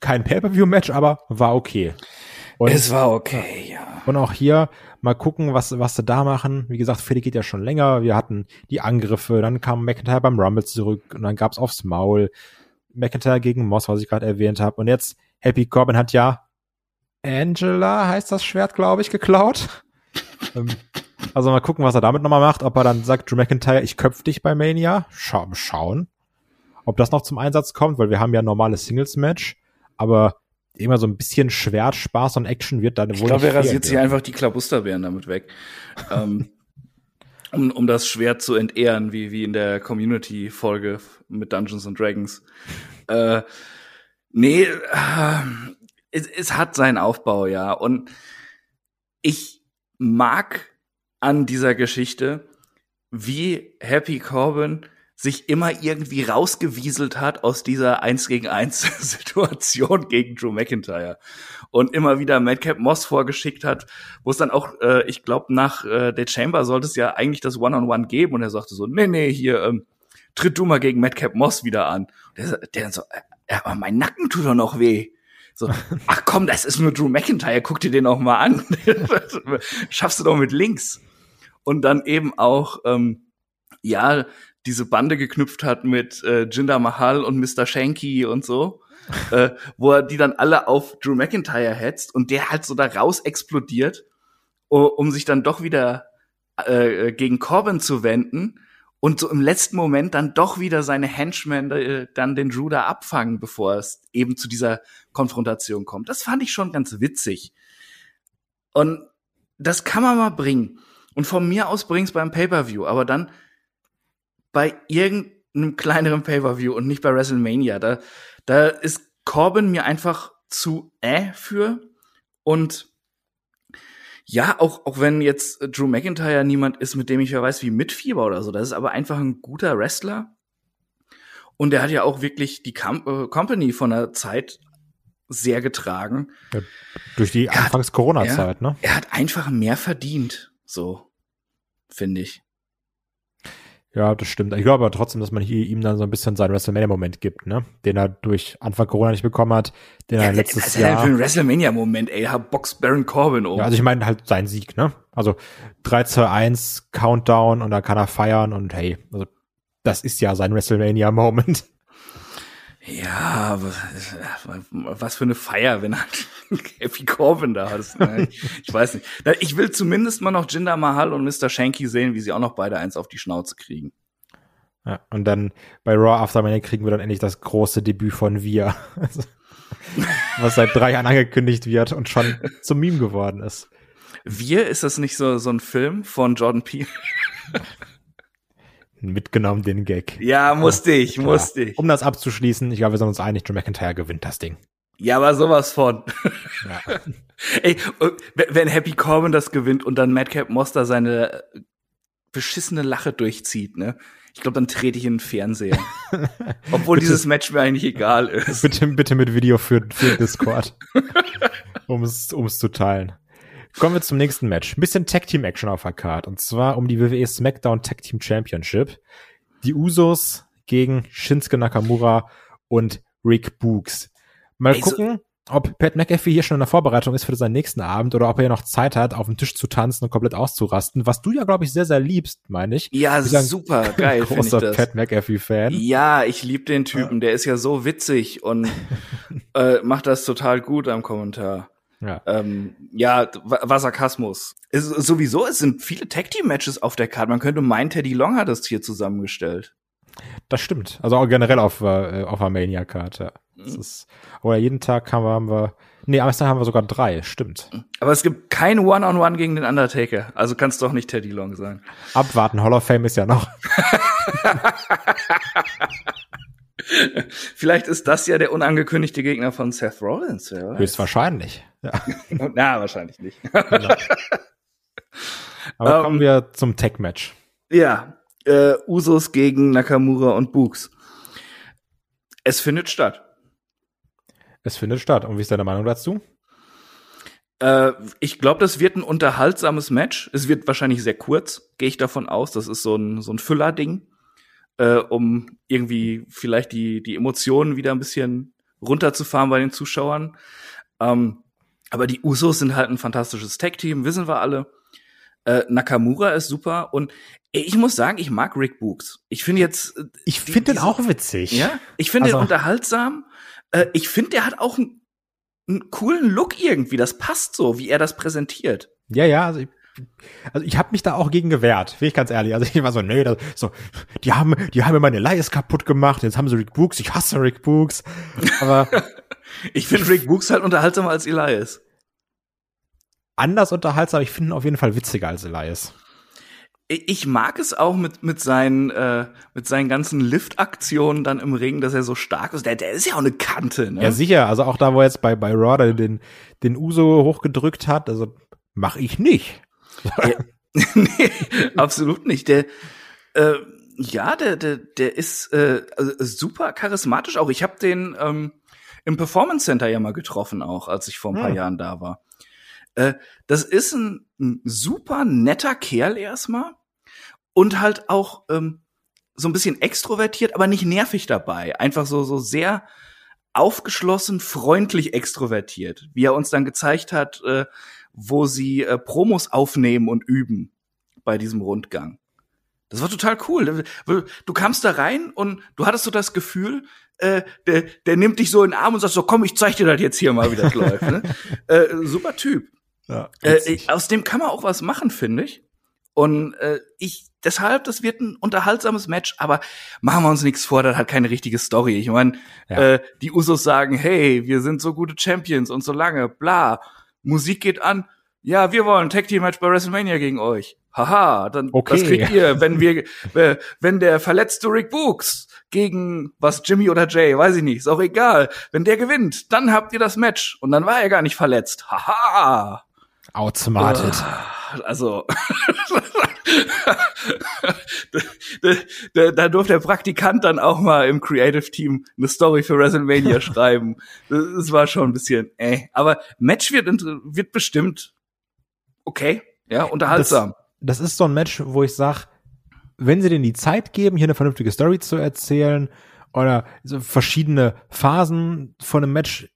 kein Pay-Per-View-Match, aber war okay. Und, es war okay, ja. Und auch hier mal gucken, was, was sie da machen. Wie gesagt, Fede geht ja schon länger. Wir hatten die Angriffe, dann kam McIntyre beim Rumble zurück und dann gab's aufs Maul. McIntyre gegen Moss, was ich gerade erwähnt habe. Und jetzt, Happy Corbin hat ja Angela, heißt das Schwert, glaube ich, geklaut. Ähm, also mal gucken, was er damit nochmal macht. Ob er dann sagt, Drew McIntyre, ich köpf dich bei Mania. Scha schauen. Ob das noch zum Einsatz kommt, weil wir haben ja ein normales Singles-Match. Aber immer so ein bisschen Schwert, Spaß und Action wird dann wohl. Ich glaube, er rasiert sich einfach die Klabusterbeeren damit weg. ähm, um, um das Schwert zu entehren, wie, wie in der Community-Folge mit Dungeons and Dragons. Äh, nee, äh, es, es hat seinen Aufbau, ja. Und ich mag an dieser Geschichte, wie Happy Corbin sich immer irgendwie rausgewieselt hat aus dieser Eins gegen Eins Situation gegen Drew McIntyre und immer wieder Madcap Moss vorgeschickt hat, wo es dann auch, äh, ich glaube, nach äh, der Chamber sollte es ja eigentlich das One-on-One -on -One geben und er sagte so, nee, nee, hier, ähm, tritt du mal gegen Madcap Moss wieder an. Der, der dann so, äh, aber mein Nacken tut doch noch weh. So, ach komm, das ist nur Drew McIntyre, guck dir den auch mal an. Schaffst du doch mit links. Und dann eben auch, ähm, ja, diese Bande geknüpft hat mit äh, Jinder Mahal und Mr. Shanky und so, äh, wo er die dann alle auf Drew McIntyre hetzt und der halt so da raus explodiert, um sich dann doch wieder äh, gegen Corbin zu wenden und so im letzten Moment dann doch wieder seine Henchmen äh, dann den Drew da abfangen, bevor es eben zu dieser Konfrontation kommt. Das fand ich schon ganz witzig. Und das kann man mal bringen. Und von mir aus bring's beim Pay-Per-View, aber dann bei irgendeinem kleineren Pay-Per-View und nicht bei WrestleMania. Da, da ist Corbin mir einfach zu äh für. Und ja, auch, auch wenn jetzt Drew McIntyre niemand ist, mit dem ich ja weiß, wie Mitfieber oder so. Das ist aber einfach ein guter Wrestler. Und er hat ja auch wirklich die Com äh, Company von der Zeit sehr getragen. Ja, durch die Anfangs-Corona-Zeit, ne? Er hat einfach mehr verdient, so, finde ich. Ja, das stimmt. Ich glaube aber trotzdem, dass man hier ihm dann so ein bisschen seinen WrestleMania-Moment gibt, ne? Den er durch Anfang Corona nicht bekommen hat, den ja, er letztes was Jahr. Was ist denn für ein WrestleMania-Moment, ey? Er boxt Baron Corbin um. Ja, also ich meine halt sein Sieg, ne? Also 3 zu 1 Countdown und dann kann er feiern und hey, also das ist ja sein WrestleMania-Moment. Ja, was für eine Feier, wenn halt Happy Corbin da hast. Ich weiß nicht. Ich will zumindest mal noch Jinder Mahal und Mr. Shanky sehen, wie sie auch noch beide eins auf die Schnauze kriegen. Ja, und dann bei Raw After Money kriegen wir dann endlich das große Debüt von Wir. Also, was seit drei Jahren angekündigt wird und schon zum Meme geworden ist. Wir, ist das nicht so, so ein Film von Jordan Peele? Mitgenommen den Gag. Ja, musste ich, Klar. musste ich. Um das abzuschließen, ich glaube, wir sind uns einig, Drew McIntyre gewinnt das Ding. Ja, aber sowas von. Ja. Ey, wenn Happy Corbin das gewinnt und dann Madcap Monster seine beschissene Lache durchzieht, ne? Ich glaube, dann trete ich in den Fernseher. Obwohl dieses Match mir eigentlich egal ist. bitte, bitte mit Video für, für Discord. um es zu teilen. Kommen wir zum nächsten Match. Ein bisschen Tag Team Action auf der Card. Und zwar um die WWE SmackDown Tag Team Championship. Die Usos gegen Shinsuke Nakamura und Rick Books. Mal Ey, so- gucken, ob Pat McAfee hier schon in der Vorbereitung ist für seinen nächsten Abend oder ob er hier noch Zeit hat, auf dem Tisch zu tanzen und komplett auszurasten. Was du ja, glaube ich, sehr, sehr liebst, meine ich. Ja, ja super geil Großer. Pat McAfee-Fan. Ja, ich liebe den Typen, der ist ja so witzig und äh, macht das total gut am Kommentar. Ja. Ähm, ja, wa- war Sarkasmus. Es, sowieso, es sind viele Tag-Team-Matches auf der Karte. Man könnte meinen, Teddy Long hat das hier zusammengestellt. Das stimmt. Also auch generell auf, äh, auf der Mania-Karte. Ja. Mhm. oder jeden Tag haben wir, haben wir, nee, am Tag haben wir sogar drei, stimmt. Aber es gibt kein One-on-One gegen den Undertaker. Also kann es doch nicht Teddy Long sein. Abwarten, Hall of Fame ist ja noch. Vielleicht ist das ja der unangekündigte Gegner von Seth Rollins. Weiß. Höchstwahrscheinlich. Ja. Na, wahrscheinlich nicht. Aber Ähm, kommen wir zum Tech-Match. Ja, äh, Usos gegen Nakamura und Books. Es findet statt. Es findet statt. Und wie ist deine Meinung dazu? Äh, ich glaube, das wird ein unterhaltsames Match. Es wird wahrscheinlich sehr kurz, gehe ich davon aus. Das ist so ein, so ein Füller-Ding, äh, um irgendwie vielleicht die, die Emotionen wieder ein bisschen runterzufahren bei den Zuschauern. Ähm, aber die Usos sind halt ein fantastisches Tag-Team, wissen wir alle. Äh, Nakamura ist super und ich muss sagen, ich mag Rick Books. Ich finde jetzt, äh, Ich die- finde den auch witzig. ja, ich finde Also- den unterhaltsam. Äh, ich finde, der hat auch einen, einen coolen Look irgendwie. Das passt so, wie er das präsentiert. Ja, ja, also ich, also ich habe mich da auch gegen gewehrt, bin ich ganz ehrlich. Also ich war so, nee, das, so, die haben, die haben mir meine Elias kaputt gemacht, jetzt haben sie Rick Books, ich hasse Rick Books. Aber Ich finde Rick Books halt unterhaltsamer als Elias. anders unterhaltsam, ich finde ihn auf jeden Fall witziger als Elias. Ich mag es auch mit, mit seinen, äh, mit seinen ganzen Lift-Aktionen dann im Ring, dass er so stark ist. Der, der ist ja auch eine Kante, ne? Ja, sicher, also auch da, wo er jetzt bei, bei Raw den, den Uso hochgedrückt hat, also mach ich nicht. nee, absolut nicht. Der, äh, ja, der, der, der ist äh, super charismatisch auch. Ich habe den ähm, im Performance Center ja mal getroffen, auch als ich vor ein paar Hm. Jahren da war. Äh, das ist ein, ein super netter Kerl erstmal und halt auch ähm, so ein bisschen extrovertiert, aber nicht nervig dabei. Einfach so so sehr aufgeschlossen, freundlich extrovertiert, wie er uns dann gezeigt hat, äh, wo sie äh, Promos aufnehmen und üben bei diesem Rundgang. Das war total cool. Du kamst da rein und du hattest so das Gefühl, äh, der, der nimmt dich so in den Arm und sagt so, komm, ich zeig dir das jetzt hier mal, wie das läuft. Ne? Äh, super Typ. Ja, Äh, aus dem kann man auch was machen, finde ich. Und äh, ich, deshalb, das wird ein unterhaltsames Match, aber machen wir uns nichts vor, das hat keine richtige Story. Ich meine, Ja. äh, die Usos sagen, hey, wir sind so gute Champions und so lange, bla. Musik geht an, ja, wir wollen ein Tag Team Match bei WrestleMania gegen euch. Haha, dann Okay. das kriegt ihr, wenn wir, äh, wenn der verletzte Rick Books gegen was Jimmy oder Jay, weiß ich nicht, ist auch egal. Wenn der gewinnt, dann habt ihr das Match und dann war er gar nicht verletzt. Haha. Outsmarted. Also, da, da, da durfte der Praktikant dann auch mal im Creative Team eine Story für WrestleMania schreiben. Das, das war schon ein bisschen, äh. Aber Match wird, wird bestimmt okay, ja, unterhaltsam. Das ist so ein Match, wo ich sag, wenn sie denen die Zeit geben, hier eine vernünftige Story zu erzählen oder verschiedene Phasen von einem Match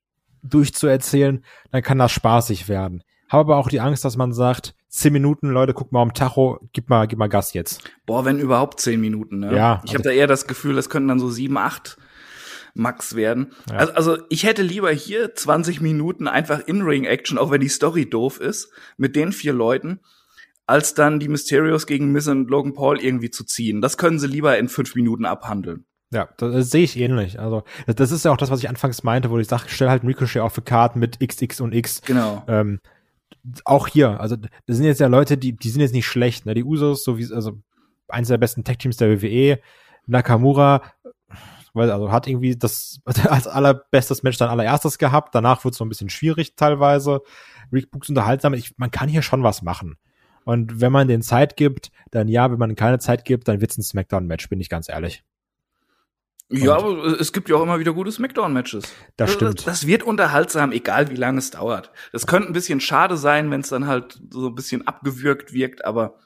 durchzuerzählen, dann kann das spaßig werden. Habe aber auch die Angst, dass man sagt, zehn Minuten, Leute, guck mal am Tacho, gib mal, gib mal Gas jetzt. Boah, wenn überhaupt zehn Minuten, ne? Ja, Ich habe also- da eher das Gefühl, es könnten dann so sieben, acht Max werden. Ja. Also, also ich hätte lieber hier 20 Minuten einfach In-Ring-Action, auch wenn die Story doof ist, mit den vier Leuten, als dann die Mysterios gegen Miz und Logan Paul irgendwie zu ziehen. Das können sie lieber in fünf Minuten abhandeln. Ja, das, das sehe ich ähnlich. Also, das, das ist ja auch das, was ich anfangs meinte, wo ich sage, stell halt ein Ricochet auf für Karten mit XX und X. Genau. Ähm, auch hier, also das sind jetzt ja Leute, die, die sind jetzt nicht schlecht, ne? Die Usos, so wie also eins der besten Tech-Teams der WWE. Nakamura weil also hat irgendwie das als allerbestes Match dann allererstes gehabt. Danach wurde es so ein bisschen schwierig teilweise. Rick Books unterhaltsam. Ich, man kann hier schon was machen. Und wenn man den Zeit gibt, dann ja, wenn man keine Zeit gibt, dann wird es ein Smackdown-Match, bin ich ganz ehrlich. Ja, aber es gibt ja auch immer wieder gute Smackdown-Matches. Das stimmt. Das, das, wird unterhaltsam, egal wie lange es dauert. Das könnte ein bisschen schade sein, wenn es dann halt so ein bisschen abgewürgt wirkt, aber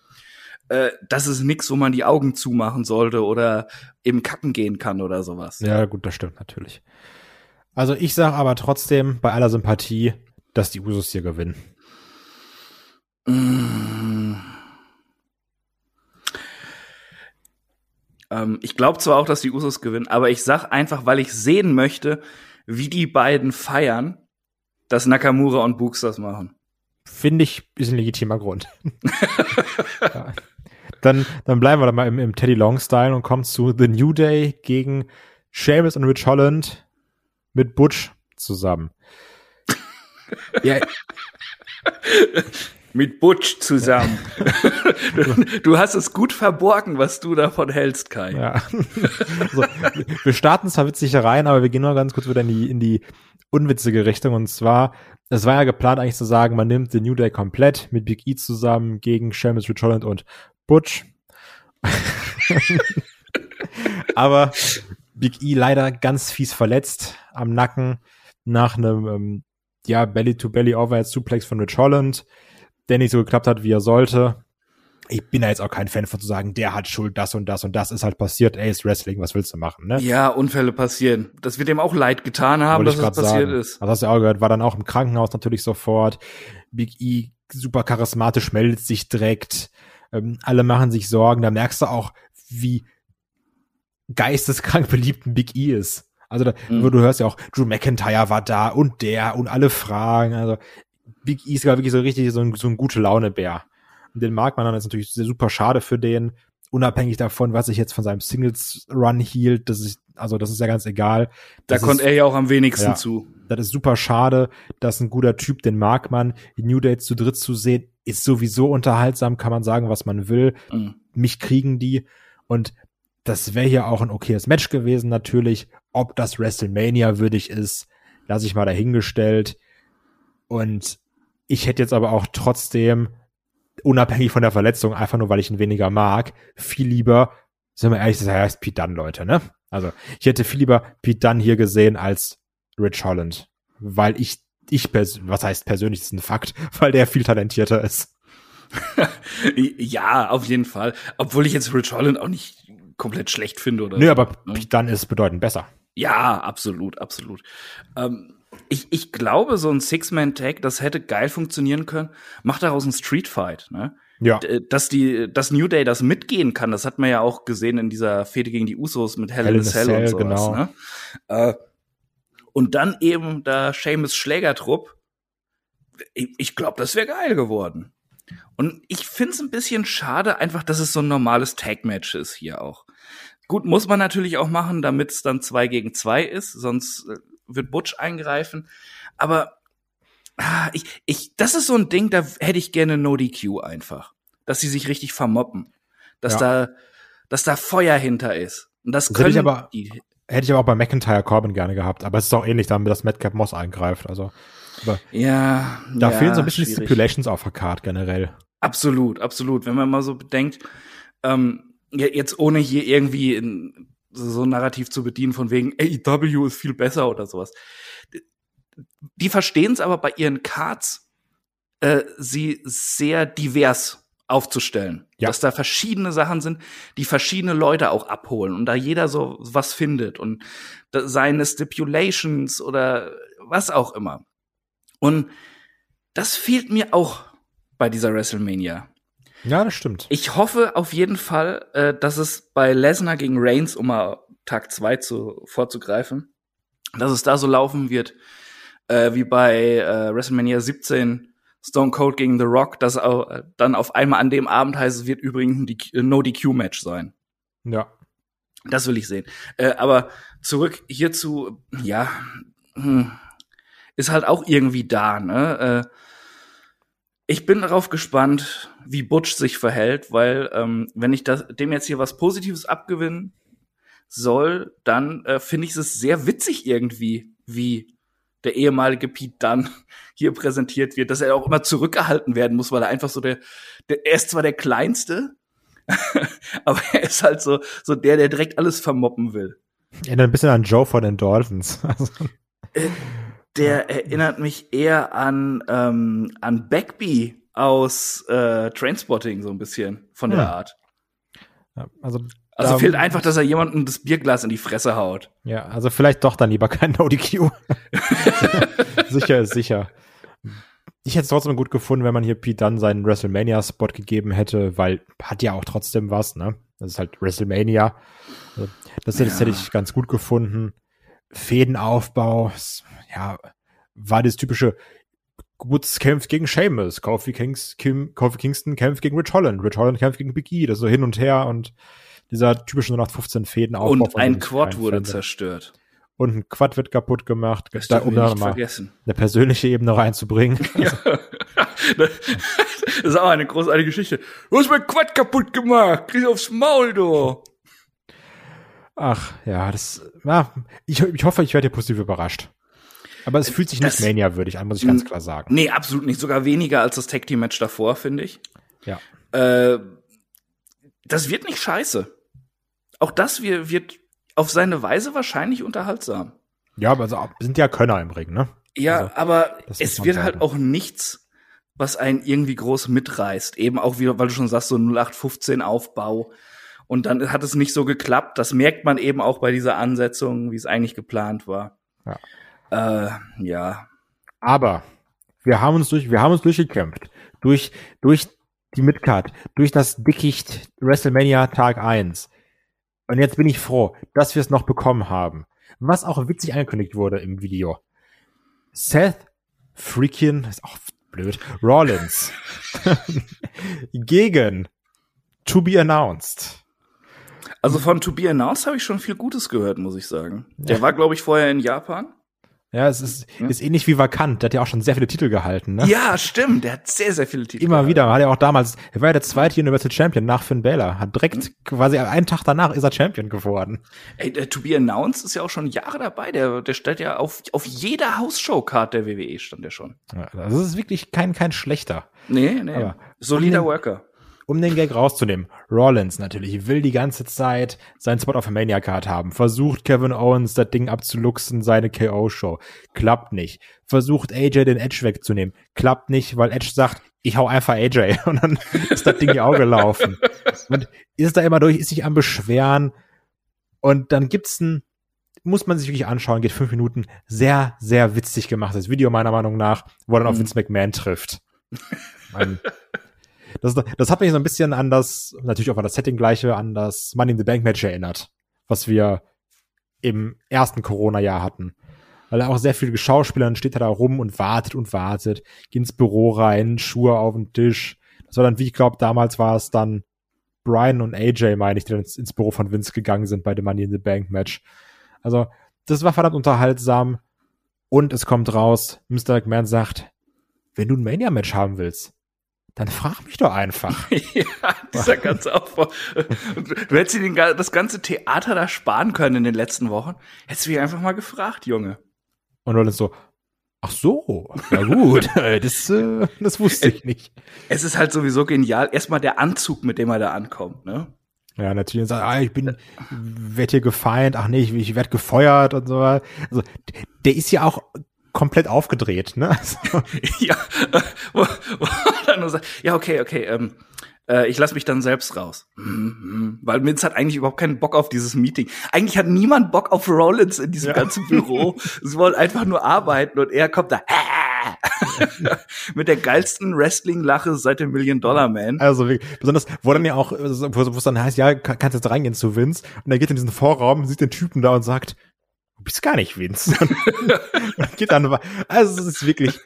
äh, das ist nix, wo man die Augen zumachen sollte oder eben kacken gehen kann oder sowas. Ja, gut, das stimmt natürlich. Also ich sage aber trotzdem bei aller Sympathie, dass die Usos hier gewinnen. Mm. Ähm, ich glaube zwar auch, dass die Usos gewinnen, aber ich sag einfach, weil ich sehen möchte, wie die beiden feiern, dass Nakamura und Books das machen. Finde ich, ist ein legitimer Grund. ja. Dann, dann bleiben wir da mal im, im Teddy Long Style und kommen zu The New Day gegen Sheamus und Rich Holland mit Butch zusammen. ja. mit Butch zusammen. du, du, hast es gut verborgen, was du davon hältst, Kai. Ja. also, wir starten zwar witzig rein, aber wir gehen nur ganz kurz wieder in die, in die unwitzige Richtung. Und zwar, es war ja geplant eigentlich zu sagen, man nimmt The New Day komplett mit Big E zusammen gegen Sheamus, Rich Holland und Butch. aber Big E leider ganz fies verletzt am Nacken nach einem ähm, ja, Belly-to-Belly-Overhead-Suplex von Rich Holland der nicht so geklappt hat, wie er sollte. Ich bin da jetzt auch kein Fan von zu sagen, der hat Schuld, das und das und das ist halt passiert. Ey, ist Wrestling, was willst du machen, ne? Ja, Unfälle passieren. Das wird ihm auch leid getan haben, dass das passiert sagen. ist. Also hast du auch gehört, war dann auch im Krankenhaus natürlich sofort. Big E super charismatisch, meldet sich direkt. Ähm, alle machen sich Sorgen. Da merkst du auch, wie geisteskrank beliebt ein Big E ist. Also da, mhm. du hörst ja auch, Drew McIntyre war da und der und alle fragen. Also Big E ist gar wirklich so richtig so ein, so ein gute Laune-Bär. Und den mag man dann, das ist natürlich super schade für den, unabhängig davon, was ich jetzt von seinem Singles-Run hielt, das ist, also das ist ja ganz egal. Da konnte er ja auch am wenigsten ja, zu. Das ist super schade, das ist ein guter Typ, den mag man. Die New Dates zu dritt zu sehen, ist sowieso unterhaltsam, kann man sagen, was man will. Mhm. Mich kriegen die. Und das wäre hier auch ein okayes Match gewesen, natürlich. Ob das WrestleMania würdig ist, lasse ich mal dahingestellt. Und ich hätte jetzt aber auch trotzdem, unabhängig von der Verletzung, einfach nur weil ich ihn weniger mag, viel lieber, sind wir ehrlich, das heißt Pete Dunn, Leute, ne? Also, ich hätte viel lieber Pete Dunn hier gesehen als Rich Holland. Weil ich, ich, was heißt persönlich, das ist ein Fakt, weil der viel talentierter ist. ja, auf jeden Fall. Obwohl ich jetzt Rich Holland auch nicht komplett schlecht finde, oder? Nö, aber ne? Pete Dunn ist bedeutend besser. Ja, absolut, absolut. Ähm, ich, ich glaube, so ein Six-Man-Tag, das hätte geil funktionieren können. Macht daraus ein Street-Fight, ne? Ja. Dass die, dass New Day das mitgehen kann, das hat man ja auch gesehen in dieser Fehde gegen die Usos mit Hell, Hell in a Cell, Cell und sowas, genau. ne? Äh, und dann eben da Seamus Schlägertrupp. Ich, ich glaube, das wäre geil geworden. Und ich find's ein bisschen schade, einfach, dass es so ein normales Tag-Match ist hier auch. Gut, muss man natürlich auch machen, damit es dann zwei gegen zwei ist, sonst äh, wird Butch eingreifen. Aber ah, ich, ich, das ist so ein Ding, da hätte ich gerne No DQ einfach. Dass sie sich richtig vermoppen. Dass ja. da, dass da Feuer hinter ist. Und das, das können hätte ich aber, die, hätte ich aber auch bei McIntyre Corbin gerne gehabt. Aber es ist auch ähnlich, damit das Madcap Moss eingreift. Also, aber ja, da ja, fehlen so ein bisschen schwierig. die Stipulations auf der Card generell. Absolut, absolut. Wenn man mal so bedenkt, ähm, jetzt ohne hier irgendwie in, so ein Narrativ zu bedienen von wegen AEW ist viel besser oder sowas. Die verstehen es aber bei ihren Cards, äh, sie sehr divers aufzustellen. Ja. Dass da verschiedene Sachen sind, die verschiedene Leute auch abholen und da jeder so was findet und seine Stipulations oder was auch immer. Und das fehlt mir auch bei dieser WrestleMania. Ja, das stimmt. Ich hoffe auf jeden Fall, äh, dass es bei Lesnar gegen Reigns, um mal Tag 2 zu, vorzugreifen, dass es da so laufen wird, äh, wie bei äh, WrestleMania 17 Stone Cold gegen The Rock, dass auch, äh, dann auf einmal an dem Abend heißt, es wird übrigens ein äh, No-DQ-Match sein. Ja. Das will ich sehen. Äh, aber zurück hierzu, ja, hm, ist halt auch irgendwie da, ne? Äh, ich bin darauf gespannt, wie Butch sich verhält, weil ähm, wenn ich das, dem jetzt hier was Positives abgewinnen soll, dann äh, finde ich es sehr witzig irgendwie, wie der ehemalige Pete Dunn hier präsentiert wird, dass er auch immer zurückgehalten werden muss, weil er einfach so der, der er ist zwar der kleinste, aber er ist halt so so der, der direkt alles vermoppen will. Erinnert ein bisschen an Joe von den Dolphins. der erinnert mich eher an ähm, an Backby aus äh, Trainspotting so ein bisschen von der Hm. Art. Ja, also, Also fehlt einfach, dass er jemandem das Bierglas in die Fresse haut. Ja, also vielleicht doch dann lieber kein No-DQ. sicher ist sicher. Ich hätte es trotzdem gut gefunden, wenn man hier Pete Dunne seinen WrestleMania-Spot gegeben hätte, weil hat ja auch trotzdem was, ne? Das ist halt WrestleMania. Also, Das, hätte- das Ja. hätte ich ganz gut gefunden. Fädenaufbau, ja, war das typische Woods kämpft gegen Sheamus, Kofi, Kings, Kim, Kofi Kingston kämpft gegen Rich Holland, Rich Holland kämpft gegen Big E, das so hin und her und dieser typische 0815 Fädenaufbau. Und von ein Quad wurde bin. zerstört. Und ein Quad wird kaputt gemacht, Das da, um da nicht mal vergessen. eine persönliche Ebene reinzubringen. Ja. das ist auch eine großartige Geschichte. Du hast mein Quad kaputt gemacht. Krieg aufs Maul, du. Ach, ja, das, ja, ich, ich hoffe, ich werde hier positiv überrascht. Aber es fühlt sich nicht Mania-würdig an, muss ich ganz klar sagen. Nee, absolut nicht. Sogar weniger als das Tag Team Match davor, finde ich. Ja. Äh, das wird nicht scheiße. Auch das wir- wird auf seine Weise wahrscheinlich unterhaltsam. Ja, aber also, sind ja Könner im Ring, ne? Ja, Also, aber es wird sagen. halt auch nichts, was einen irgendwie groß mitreißt. Eben auch wieder, weil du schon sagst, so 0815 Aufbau. Und dann hat es nicht so geklappt. Das merkt man eben auch bei dieser Ansetzung, wie es eigentlich geplant war. Ja. Äh, ja. Aber wir haben uns durch, wir haben uns durchgekämpft. Durch, durch die Midcard, durch das Dickicht WrestleMania Tag 1. Und jetzt bin ich froh, dass wir es noch bekommen haben. Was auch witzig angekündigt wurde im Video. Seth freaking, ist auch blöd, Rollins gegen To Be Announced. Also von To Be Announced habe ich schon viel Gutes gehört, muss ich sagen. Der Ja. war, glaube ich, vorher in Japan. Ja, es ist, Ja. ist ähnlich wie Vakant. Der hat ja auch schon sehr viele Titel gehalten, ne? Ja, stimmt. Der hat sehr, sehr viele Titel. Immer gehalten. wieder. Hat er auch damals, er war ja der zweite Universal Champion nach Finn Balor. Hat direkt quasi einen Tag danach ist er Champion geworden. Ey, der To Be Announced ist ja auch schon Jahre dabei. Der, der stellt ja auf, auf jeder Hausshow-Card der WWE stand der schon. Ja, Das ist wirklich kein, kein schlechter. Nee, nee. Aber- Solider Worker. Um den Gag rauszunehmen, Rollins natürlich will die ganze Zeit seinen Spot auf der Mania Card haben. Versucht Kevin Owens das Ding abzuluxen, seine KO-Show. Klappt nicht. Versucht AJ den Edge wegzunehmen. Klappt nicht, weil Edge sagt, ich hau einfach AJ. Und dann ist das Ding ja auch gelaufen. Und ist da immer durch, ist sich am Beschweren. Und dann gibt's ein, muss man sich wirklich anschauen, geht fünf Minuten, sehr, sehr witzig gemachtes Video meiner Meinung nach, wo er dann auf Mhm. Vince McMahon trifft. Mein, das, das hat mich so ein bisschen an das, natürlich auch an das Setting gleiche, an das Money in the Bank Match erinnert, was wir im ersten Corona-Jahr hatten. Weil er auch sehr viele Schauspieler steht er da rum und wartet und wartet, geht ins Büro rein, Schuhe auf den Tisch. Das war dann, wie ich glaube, damals war es dann Brian und AJ, meine ich, die dann ins, ins Büro von Vince gegangen sind bei dem Money in the Bank Match. Also, das war verdammt unterhaltsam. Und es kommt raus, Mr. McMahon sagt, wenn du ein Mania-Match haben willst, dann frag mich doch einfach. ja, dieser ganze Aufbau. Du hättest dir den, das ganze Theater da sparen können in den letzten Wochen. Hättest du mich einfach mal gefragt, Junge. Und Rollins so, ach so, ja gut, das, äh, das wusste ich nicht. Es ist halt sowieso genial. Erstmal der Anzug, mit dem er da ankommt, ne? Ja, natürlich sagt, ah, ich bin, werd hier gefeind, ach nee, ich, ich werd gefeuert und so. Also, der ist ja auch komplett aufgedreht, ne? Also, ja, wo, wo er dann nur sagt, ja, okay, okay, ähm, äh, ich lasse mich dann selbst raus. Mhm, mhm. Weil Vince hat eigentlich überhaupt keinen Bock auf dieses Meeting. Eigentlich hat niemand Bock auf Rollins in diesem Ja. ganzen Büro. Sie wollen einfach nur arbeiten und er kommt da mit der geilsten Wrestling-Lache seit dem Million-Dollar-Man. also wie- besonders, wo dann ja auch, also, wo es dann heißt, ja, kann- kannst jetzt reingehen zu Vince. Und er geht in diesen Vorraum, sieht den Typen da und sagt, du bist gar nicht und geht dann, also es ist wirklich,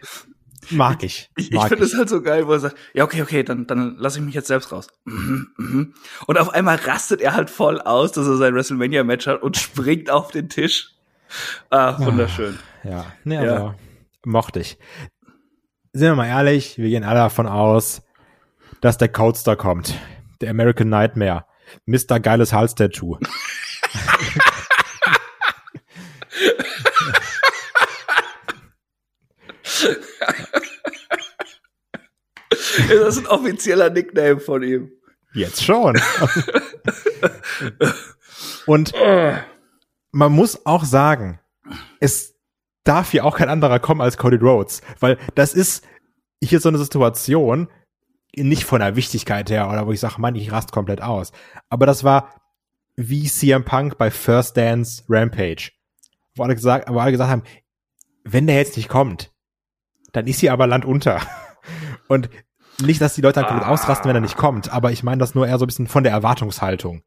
mag ich. Ich, ich Mag finde es halt so geil, wo er sagt, ja, okay, okay, dann, dann lasse ich mich jetzt selbst raus. Mhm, mhm. Und auf einmal rastet er halt voll aus, dass er sein WrestleMania-Match hat und springt auf den Tisch. Ah, wunderschön. Ja, nee, Ja. aber mochte ich. sind wir mal ehrlich, wir gehen alle davon aus, dass der Codestar kommt. Der American Nightmare. Mr. Geiles Hals-Tattoo. Ist das ein offizieller Nickname von ihm? Jetzt schon. Und man muss auch sagen, es darf hier auch kein anderer kommen als Cody Rhodes, weil das ist hier so eine Situation, nicht von der Wichtigkeit her, oder wo ich sage, Mann, ich rast komplett aus. Aber das war wie CM Punk bei First Dance Rampage. Wo alle gesagt, wo alle gesagt haben, wenn der jetzt nicht kommt, dann ist hier aber Land unter. Und nicht, dass die Leute dann komplett ausrasten, wenn er nicht kommt, aber ich meine das nur eher so ein bisschen von der Erwartungshaltung.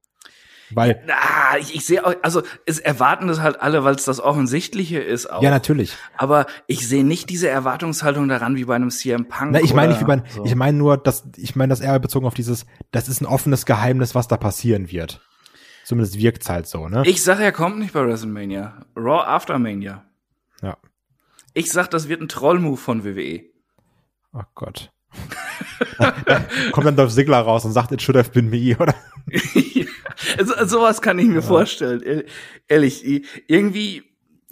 Weil. Ah, ich, ich sehe auch, also es erwarten das halt alle, weil es das Offensichtliche ist auch. Ja, natürlich. Aber ich sehe nicht diese Erwartungshaltung daran wie bei einem CM Punk. Na, ich meine nicht wie bei, so. ich meine nur, dass, ich meine das eher bezogen auf dieses, das ist ein offenes Geheimnis, was da passieren wird. Zumindest wirkt's halt so, ne? Ich sag, er kommt nicht bei WrestleMania. Raw After Mania. Ja. Ich sag, das wird ein Trollmove von WWE. Oh Gott. Kommt dann Dolph Ziggler raus und sagt, it should have been me, oder? so, sowas kann ich mir ja. vorstellen. Ehrlich, irgendwie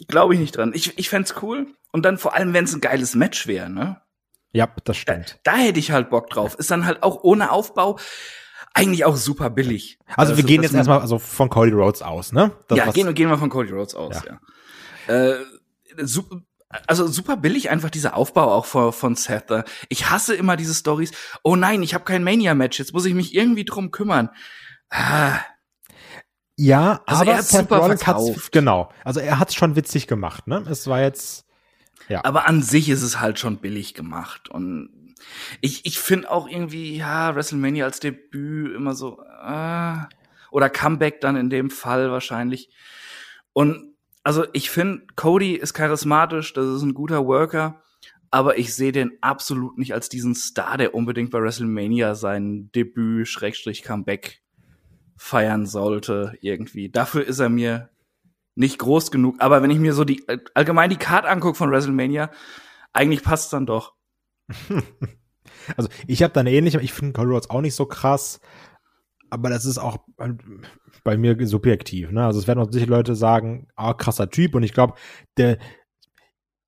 glaube ich nicht dran. Ich, ich fände cool. Und dann vor allem, wenn es ein geiles Match wäre, ne? Ja, das stimmt. Da, da hätte ich halt Bock drauf. Ist dann halt auch ohne Aufbau eigentlich auch super billig. Also, also wir gehen jetzt erstmal also von Cody Rhodes aus, ne? Das, ja, gehen, gehen wir von Cody Rhodes aus, ja. ja. Äh, super, also super billig einfach dieser Aufbau auch von, von Seth. Ich hasse immer diese Stories. Oh nein, ich habe kein Mania-Match, jetzt muss ich mich irgendwie drum kümmern. Ah. Ja, also aber er hat super Rollins verkauft. Genau. Also er hat's schon witzig gemacht, ne? Es war jetzt ja. Aber an sich ist es halt schon billig gemacht und ich ich finde auch irgendwie ja WrestleMania als Debüt immer so äh, oder Comeback dann in dem Fall wahrscheinlich und also ich finde, Cody ist charismatisch, das ist ein guter Worker, aber ich sehe den absolut nicht als diesen Star, der unbedingt bei WrestleMania sein Debüt, Schrägstrich, Comeback feiern sollte, irgendwie. Dafür ist er mir nicht groß genug. Aber wenn ich mir so die allgemein die Card angucke von WrestleMania, eigentlich passt dann doch. also ich habe da eine ähnliche, ich finde Cody Rhodes auch nicht so krass, aber das ist auch bei mir subjektiv. Ne? Also es werden auch sicher Leute sagen, ah, krasser Typ. Und ich glaube, der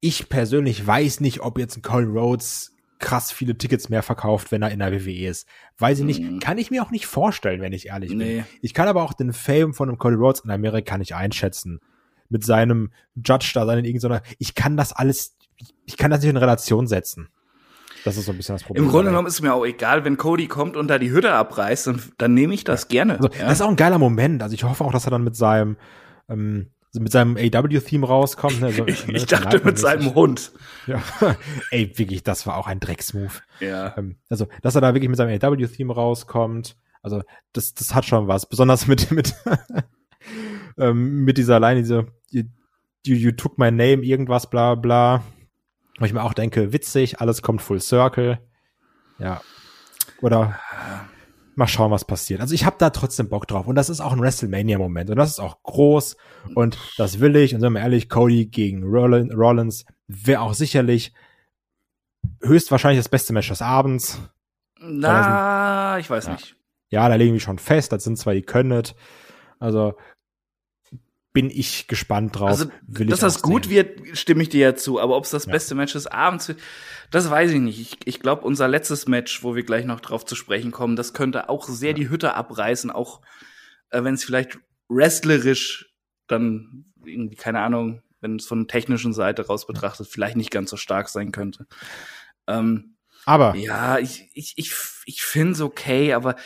ich persönlich weiß nicht, ob jetzt ein Cole Rhodes krass viele Tickets mehr verkauft, wenn er in der WWE ist. Weiß ich nicht. Mhm. Kann ich mir auch nicht vorstellen, wenn ich ehrlich Nee. bin. Ich kann aber auch den Fame von einem Cody Rhodes in Amerika nicht einschätzen. Mit seinem Judge da, seinen irgendeiner. Ich kann das alles, ich kann das nicht in Relation setzen. Das ist so ein bisschen das Problem. Im Grunde genommen ist es mir auch egal, wenn Cody kommt und da die Hütte abreißt, dann, dann nehme ich das gerne. Also, ja. Das ist auch ein geiler Moment. Also ich hoffe auch, dass er dann mit seinem ähm, mit seinem AW-Theme rauskommt. Ne? So, ich, ich dachte mit seinem Hund. Ja. Ey, wirklich, das war auch ein Drecksmove. Ja. Ähm, also, dass er da wirklich mit seinem AW-Theme rauskommt. Also, das, das hat schon was. Besonders mit, mit, ähm, mit dieser Line, diese, you, you took my name, irgendwas, bla, bla. Wo ich mir auch denke, witzig, alles kommt full circle. Ja. Oder, mal schauen, was passiert. Also ich habe da trotzdem Bock drauf. Und das ist auch ein WrestleMania-Moment. Und das ist auch groß. Und das will ich. Und sagen wir ehrlich, Cody gegen Rollin, Rollins wäre auch sicherlich höchstwahrscheinlich das beste Match des Abends. Na, ich weiß Ja. nicht. Ja, da legen wir schon fest. Das sind zwar die Könnet. Also bin ich gespannt drauf. Also, dass das gut wird, stimme ich dir ja zu. Aber ob es das Ja. beste Match des Abends wird, das weiß ich nicht. Ich, ich glaube, unser letztes Match, wo wir gleich noch drauf zu sprechen kommen, das könnte auch sehr die Hütte abreißen, auch äh, wenn es vielleicht wrestlerisch dann irgendwie, keine Ahnung, wenn es von technischen Seite raus betrachtet, vielleicht nicht ganz so stark sein könnte. Ähm, Aber ja, ich, ich, ich, ich finde es okay, aber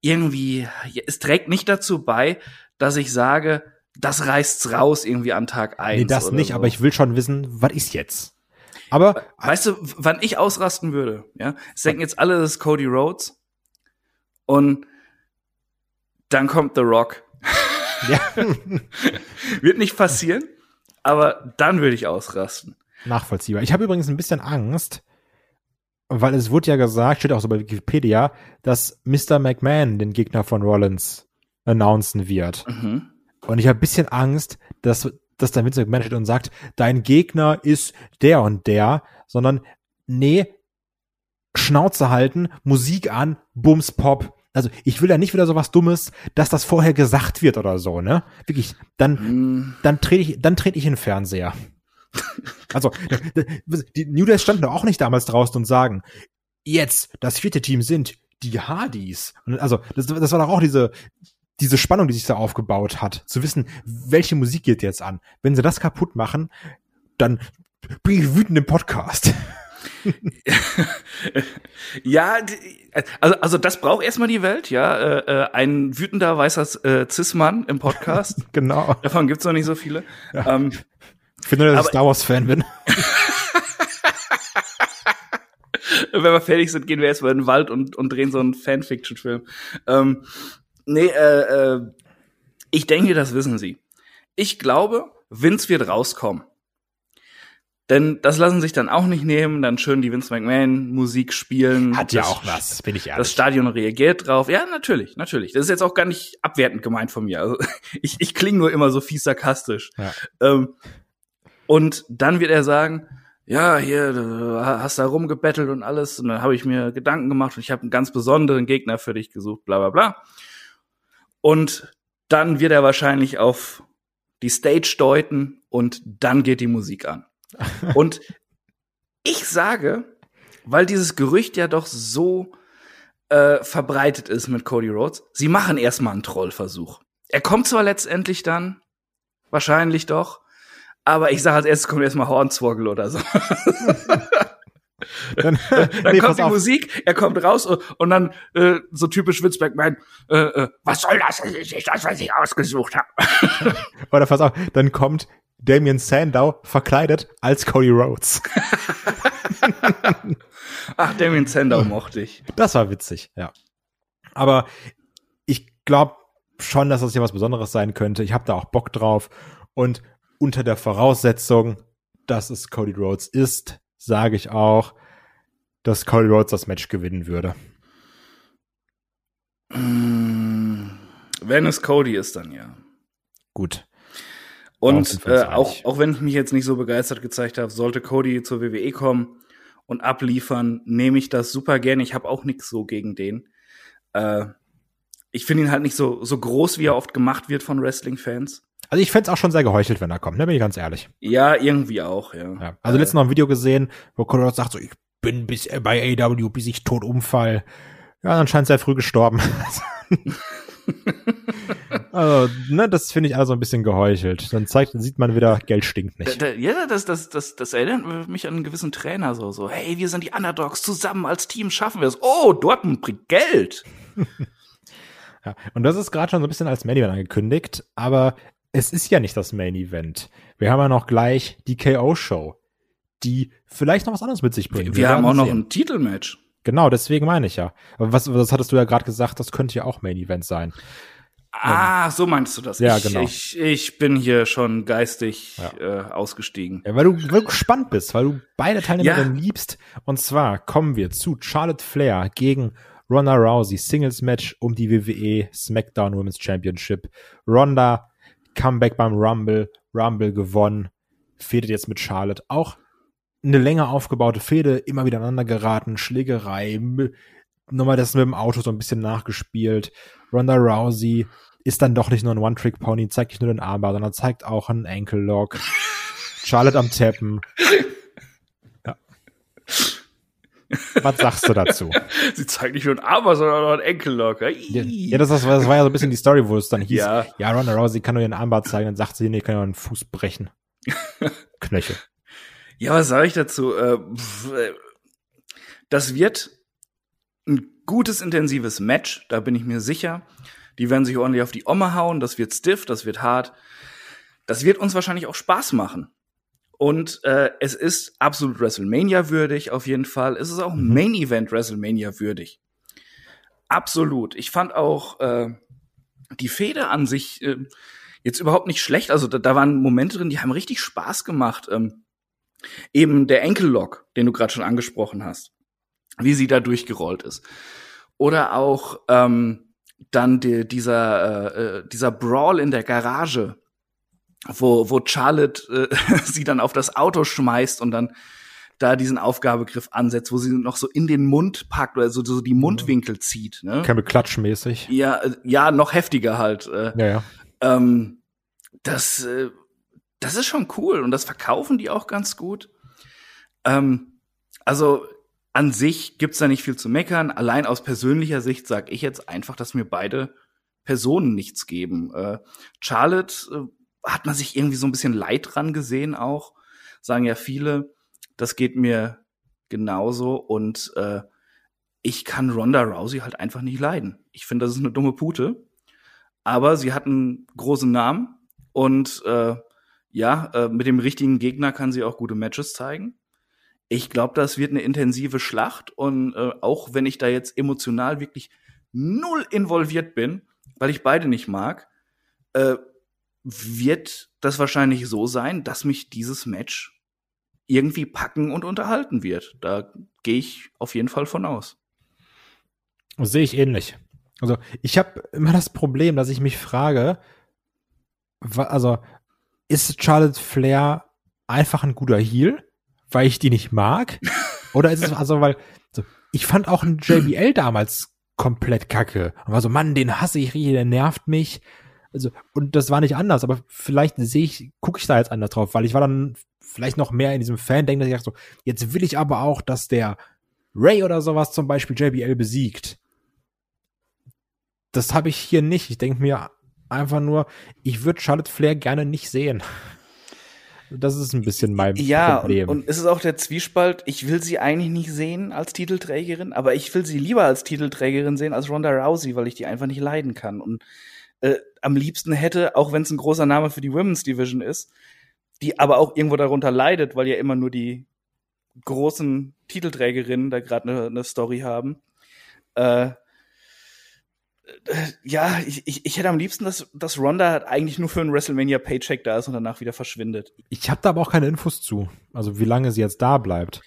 irgendwie, ja, es trägt nicht dazu bei, dass ich sage, das reißt's raus irgendwie an Tag eins. nee, das nicht. so. Aber ich will schon wissen, was ist jetzt? Aber Weißt du, wann ich ausrasten würde? Ja, es denken jetzt alle, das ist Cody Rhodes. Und dann kommt The Rock. ja, Wird nicht passieren, aber dann würde ich ausrasten. nachvollziehbar. Ich habe übrigens ein bisschen Angst, weil es wurde ja gesagt, steht auch so bei Wikipedia, dass Mr. McMahon den Gegner von Rollins announcen wird. Mhm. Und ich habe ein bisschen Angst, dass, dass da Vince McMahon steht und sagt, dein Gegner ist der und der, sondern nee, Schnauze halten, Musik an, Bums, Pop. Also ich will ja nicht wieder sowas Dummes, dass das vorher gesagt wird oder so, ne? Wirklich, dann, Hm, dann trete ich, dann trete ich in den Fernseher. Also, die New Days standen doch auch nicht damals draußen und sagen, jetzt, das vierte Team sind die Hardys. Und also, das, das war doch auch diese, diese Spannung, die sich da aufgebaut hat, zu wissen, welche Musik geht jetzt an. Wenn sie das kaputt machen, dann bin ich wütend im Podcast. ja, also, also das braucht erstmal die Welt, ja. Äh, äh, ein wütender weißer äh, Cis-Mann im Podcast. genau. Davon gibt's noch nicht so viele. Ähm, Ich finde, dass ich Star Wars-Fan bin. wenn wir fertig sind, gehen wir erstmal in den Wald und, und drehen so einen Fanfiction-Film. Ähm, nee, äh, äh, ich denke, das wissen sie. Ich glaube, Vince wird rauskommen. Denn das lassen sich dann auch nicht nehmen, dann schön die Vince McMahon Musik spielen. Hat ja auch was, bin ich ehrlich. Das Stadion reagiert drauf. Ja, natürlich, natürlich. Das ist jetzt auch gar nicht abwertend gemeint von mir. Also, ich ich klinge nur immer so fies sarkastisch. Ja. Ähm, und dann wird er sagen, ja, hier, du hast da rumgebettelt und alles. Und dann habe ich mir Gedanken gemacht und ich habe einen ganz besonderen Gegner für dich gesucht, bla bla bla. Und dann wird er wahrscheinlich auf die Stage deuten und dann geht die Musik an. Und ich sage, weil dieses Gerücht ja doch so äh, verbreitet ist mit Cody Rhodes, sie machen erstmal einen Trollversuch. Er kommt zwar letztendlich dann, wahrscheinlich doch, aber ich sage als erstes kommt erstmal Hornswoggle oder so. Dann, Dann nee, kommt die auf. Musik, er kommt raus und, und dann äh, so typisch Witzberg, mein, äh, äh, was soll das? Das ist nicht das, was ich ausgesucht habe. Oder pass auf, dann kommt Damien Sandow verkleidet als Cody Rhodes. Ach, Damien Sandow mochte ich. Das war witzig, ja. Aber ich glaube schon, dass das hier was Besonderes sein könnte. Ich habe da auch Bock drauf. Und unter der Voraussetzung, dass es Cody Rhodes ist, sage ich auch, dass Cody Rhodes das Match gewinnen würde. Mm, Wenn es Cody ist, dann ja. Gut. Und äh, auch, auch wenn ich mich jetzt nicht so begeistert gezeigt habe, sollte Cody zur WWE kommen und abliefern, nehme ich das super gerne. Ich habe auch nichts so gegen den. Äh, ich finde ihn halt nicht so, so groß, wie er oft gemacht wird von Wrestling-Fans. Also ich fänd's auch schon sehr geheuchelt, wenn er kommt, ne, bin ich ganz ehrlich. Ja, irgendwie auch, ja. Ja. Also letztens noch ein Video gesehen, wo Rhodes sagt so, ich bin bis äh, bei AEW, bis ich tot umfall. Ja, dann scheint sehr früh gestorben. also, ne, das finde ich also ein bisschen geheuchelt. Dann zeigt, dann sieht man wieder, Geld stinkt Da, nicht. da, ja, das, das, das, das erinnert mich an einen gewissen Trainer so, so, hey, wir sind die Underdogs, zusammen als Team schaffen wir es. Oh, Dortmund bringt Geld. Ja. Und das ist gerade schon so ein bisschen als Main angekündigt, aber es ist ja nicht das Main Event. Wir haben ja noch gleich die KO-Show, die vielleicht noch was anderes mit sich bringt. Wir, haben auch werden noch sehen. ein Titelmatch. Genau, deswegen meine ich ja. Aber was, was hattest du ja gerade gesagt, das könnte ja auch Main Event sein. Ah, so meinst du das? Ja, ich, genau. Ich, ich bin hier schon geistig Ja. äh, ausgestiegen. Ja, weil du, weil du gespannt bist, weil du beide Teilnehmerinnen Ja. liebst. Und zwar kommen wir zu Charlotte Flair gegen Ronda Rousey, Singles Match um die WWE SmackDown Women's Championship. Ronda, Comeback beim Rumble, Rumble gewonnen, fädet jetzt mit Charlotte. Auch eine länger aufgebaute Fehde, immer wieder aneinander geraten, Schlägerei, nochmal das mit dem Auto so ein bisschen nachgespielt. Ronda Rousey ist dann doch nicht nur ein One-Trick-Pony, zeigt nicht nur den Armbar, sondern zeigt auch einen Ankle-Lock. Charlotte am Tappen. Ja. Was sagst du dazu? Sie zeigt nicht nur ein Armer, sondern auch ein Enkellock. Ja, ja, das, das, war, ja so ein bisschen die Story, wo es dann hieß, ja, Ja. Ronda Rousey kann nur ihren Armbar zeigen, dann sagt sie, nee, kann ja einen Fuß brechen. Knöchel. Ja, was sage ich dazu? Äh, äh, Das wird ein gutes, intensives Match, da bin ich mir sicher. Die werden sich ordentlich auf die Omme hauen, das wird stiff, das wird hart. Das wird uns wahrscheinlich auch Spaß machen. Und äh, es ist absolut WrestleMania würdig, auf jeden Fall. Es ist auch Mhm. Main Event WrestleMania würdig. Absolut. Ich fand auch äh, die Fehde an sich äh, jetzt überhaupt nicht schlecht. Also da, da waren Momente drin, die haben richtig Spaß gemacht. Ähm, eben der Enkellock, den du gerade schon angesprochen hast, wie sie da durchgerollt ist. Oder auch ähm, dann die, dieser, äh, äh, dieser Brawl in der Garage, wo, wo Charlotte äh, sie dann auf das Auto schmeißt und dann da diesen Aufgabegriff ansetzt, wo sie noch so in den Mund packt oder so, so die Mundwinkel zieht. Ne? Campbell Klatsch-mäßig. Ja, äh, ja, noch heftiger halt. Äh, Ja, ja. ähm, das, äh, das ist schon cool und das verkaufen die auch ganz gut. Ähm, also an sich gibt's da nicht viel zu meckern. Allein aus persönlicher Sicht sage ich jetzt einfach, dass mir beide Personen nichts geben. Äh, Charlotte äh, hat man sich irgendwie so ein bisschen leid dran gesehen auch, sagen ja viele. Das geht mir genauso und äh, ich kann Ronda Rousey halt einfach nicht leiden. Ich finde, das ist eine dumme Pute. Aber sie hat einen großen Namen und äh, ja, äh, mit dem richtigen Gegner kann sie auch gute Matches zeigen. Ich glaube, das wird eine intensive Schlacht und äh, auch wenn ich da jetzt emotional wirklich null involviert bin, weil ich beide nicht mag, äh, wird das wahrscheinlich so sein, dass mich dieses Match irgendwie packen und unterhalten wird. Da gehe ich auf jeden Fall von aus. Das sehe ich ähnlich. Also ich habe immer das Problem, dass ich mich frage, also ist Charlotte Flair einfach ein guter Heel, weil ich die nicht mag? Oder ist es also, weil so, ich fand auch einen JBL damals komplett kacke. Und war so, Mann, den hasse ich der nervt mich. Also, und das war nicht anders, aber vielleicht sehe ich, gucke ich da jetzt anders drauf, weil ich war dann vielleicht noch mehr in diesem Fan-Denken, dass ich dachte so, jetzt will ich aber auch, dass der Ray oder sowas zum Beispiel JBL besiegt das habe ich hier nicht. Ich denke mir einfach nur, ich würde Charlotte Flair gerne nicht sehen. Das ist ein bisschen mein Ja, und, Problem. und es ist auch der Zwiespalt, ich will sie eigentlich nicht sehen als Titelträgerin, aber ich will sie lieber als Titelträgerin sehen als Ronda Rousey, weil ich die einfach nicht leiden kann. Und äh, am liebsten hätte, auch wenn es ein großer Name für die Women's Division ist, die aber auch irgendwo darunter leidet, weil ja immer nur die großen Titelträgerinnen da gerade eine ne Story haben. Äh, äh, ja, ich, ich, hätte am liebsten, dass, dass Ronda eigentlich nur für einen WrestleMania Paycheck da ist und danach wieder verschwindet. ich habe da aber auch keine Infos zu. Also wie lange sie jetzt da bleibt.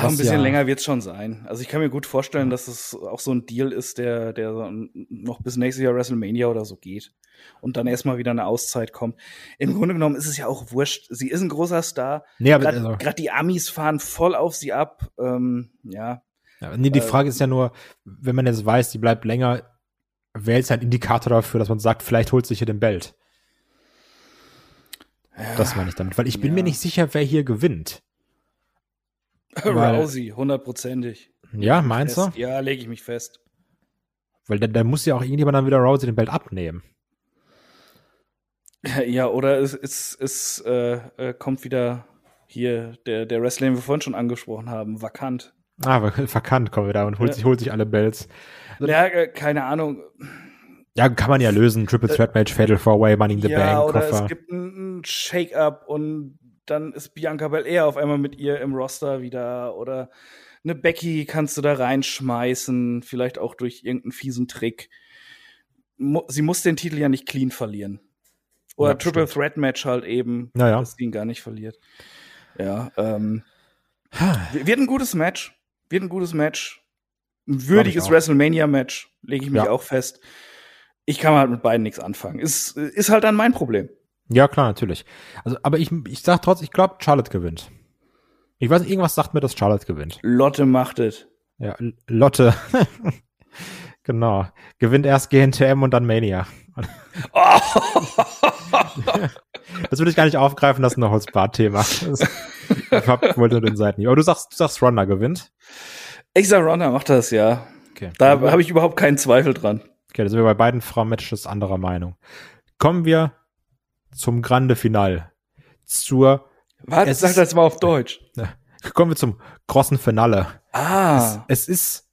Was ein bisschen ja- länger wird's schon sein. Also ich kann mir gut vorstellen, dass es auch so ein Deal ist, der, der noch bis nächstes Jahr WrestleMania oder so geht. Und dann erstmal wieder eine Auszeit kommt. Im Grunde genommen ist es ja auch wurscht. Sie ist ein großer Star. Nee, aber Gerade also, die Amis fahren voll auf sie ab. Ähm, ja. ja, nee, die äh, Frage ist ja nur, wenn man jetzt weiß, die bleibt länger, wäre jetzt ein Indikator dafür, dass man sagt, vielleicht holt sich hier den Belt. Das meine ich damit. Weil ich bin Ja. mir nicht sicher, wer hier gewinnt. Rousey, hundertprozentig. Ja, meinst du? Fest. Ja, lege ich mich fest. Weil da, da muss ja auch irgendjemand dann wieder Rousey den Belt abnehmen. Ja, oder es, es, es äh, äh, kommt wieder hier der, der Wrestler, den wir vorhin schon angesprochen haben, vakant. Ah, verkannt kommen wir da und holt, Ja. sich, holt sich alle Belts. Ja, äh, keine Ahnung. Ja, kann man ja lösen. Triple Threat Match, Fatal Four Way, Money in the Äh, ja, Bank, oder Koffer. es gibt einen Shake-up und dann ist Bianca Belair auf einmal mit ihr im Roster wieder oder eine Becky kannst du da reinschmeißen, vielleicht auch durch irgendeinen fiesen Trick. Sie muss den Titel ja nicht clean verlieren. Oder Ja, Triple stimmt. Threat Match halt eben, Ja, ja. dass sie ihn gar nicht verliert. Ja, ähm, wird ein gutes Match. Wird ein gutes Match. Ein würdiges. WrestleMania-Match, lege ich mich Ja. auch fest. Ich kann halt mit beiden nichts anfangen. Ist, ist halt dann mein Problem. Ja, klar, natürlich. Also, aber ich, ich sag trotzdem, ich glaube, Charlotte gewinnt. Ich weiß, irgendwas sagt mir, dass Charlotte gewinnt. Lotte macht es. Ja, Lotte. genau. Gewinnt erst GNTM und dann Mania. Das würde ich gar nicht aufgreifen, das ist ein Holzbad-Thema. Das- Ich hab- wollte nur den Seiten. Aber du sagst, du sagst, Ronda gewinnt. Ich sag, Ronda macht das, ja. Okay. Da habe ich überhaupt keinen Zweifel dran. Okay, da sind wir bei beiden Frauen-Matches anderer Meinung. Kommen wir zum Grande Final. Zur, Es sag das mal auf Deutsch. kommen wir zum großen Finale. Ah. Es ist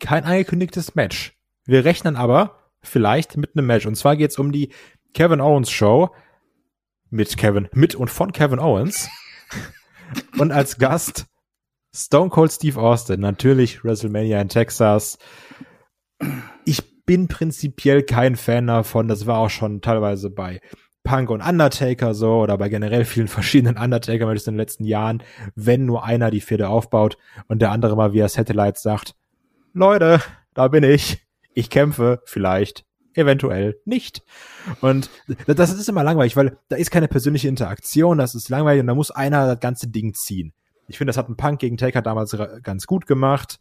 kein angekündigtes Match. Wir rechnen aber vielleicht mit einem Match. Und zwar geht es um die Kevin Owens Show mit Kevin, mit und von Kevin Owens. und als Gast Stone Cold Steve Austin. Natürlich WrestleMania in Texas. Ich bin prinzipiell kein Fan davon. Das war auch schon teilweise bei Punk und Undertaker so oder bei generell vielen verschiedenen Undertaker-Matches in den letzten Jahren, wenn nur einer die Fehde aufbaut und der andere mal via Satellite sagt, Leute, da bin ich. Ich kämpfe vielleicht, eventuell nicht. Und das ist immer langweilig, weil da ist keine persönliche Interaktion, das ist langweilig und da muss einer das ganze Ding ziehen. Ich finde, das hat ein Punk gegen Taker damals ganz gut gemacht.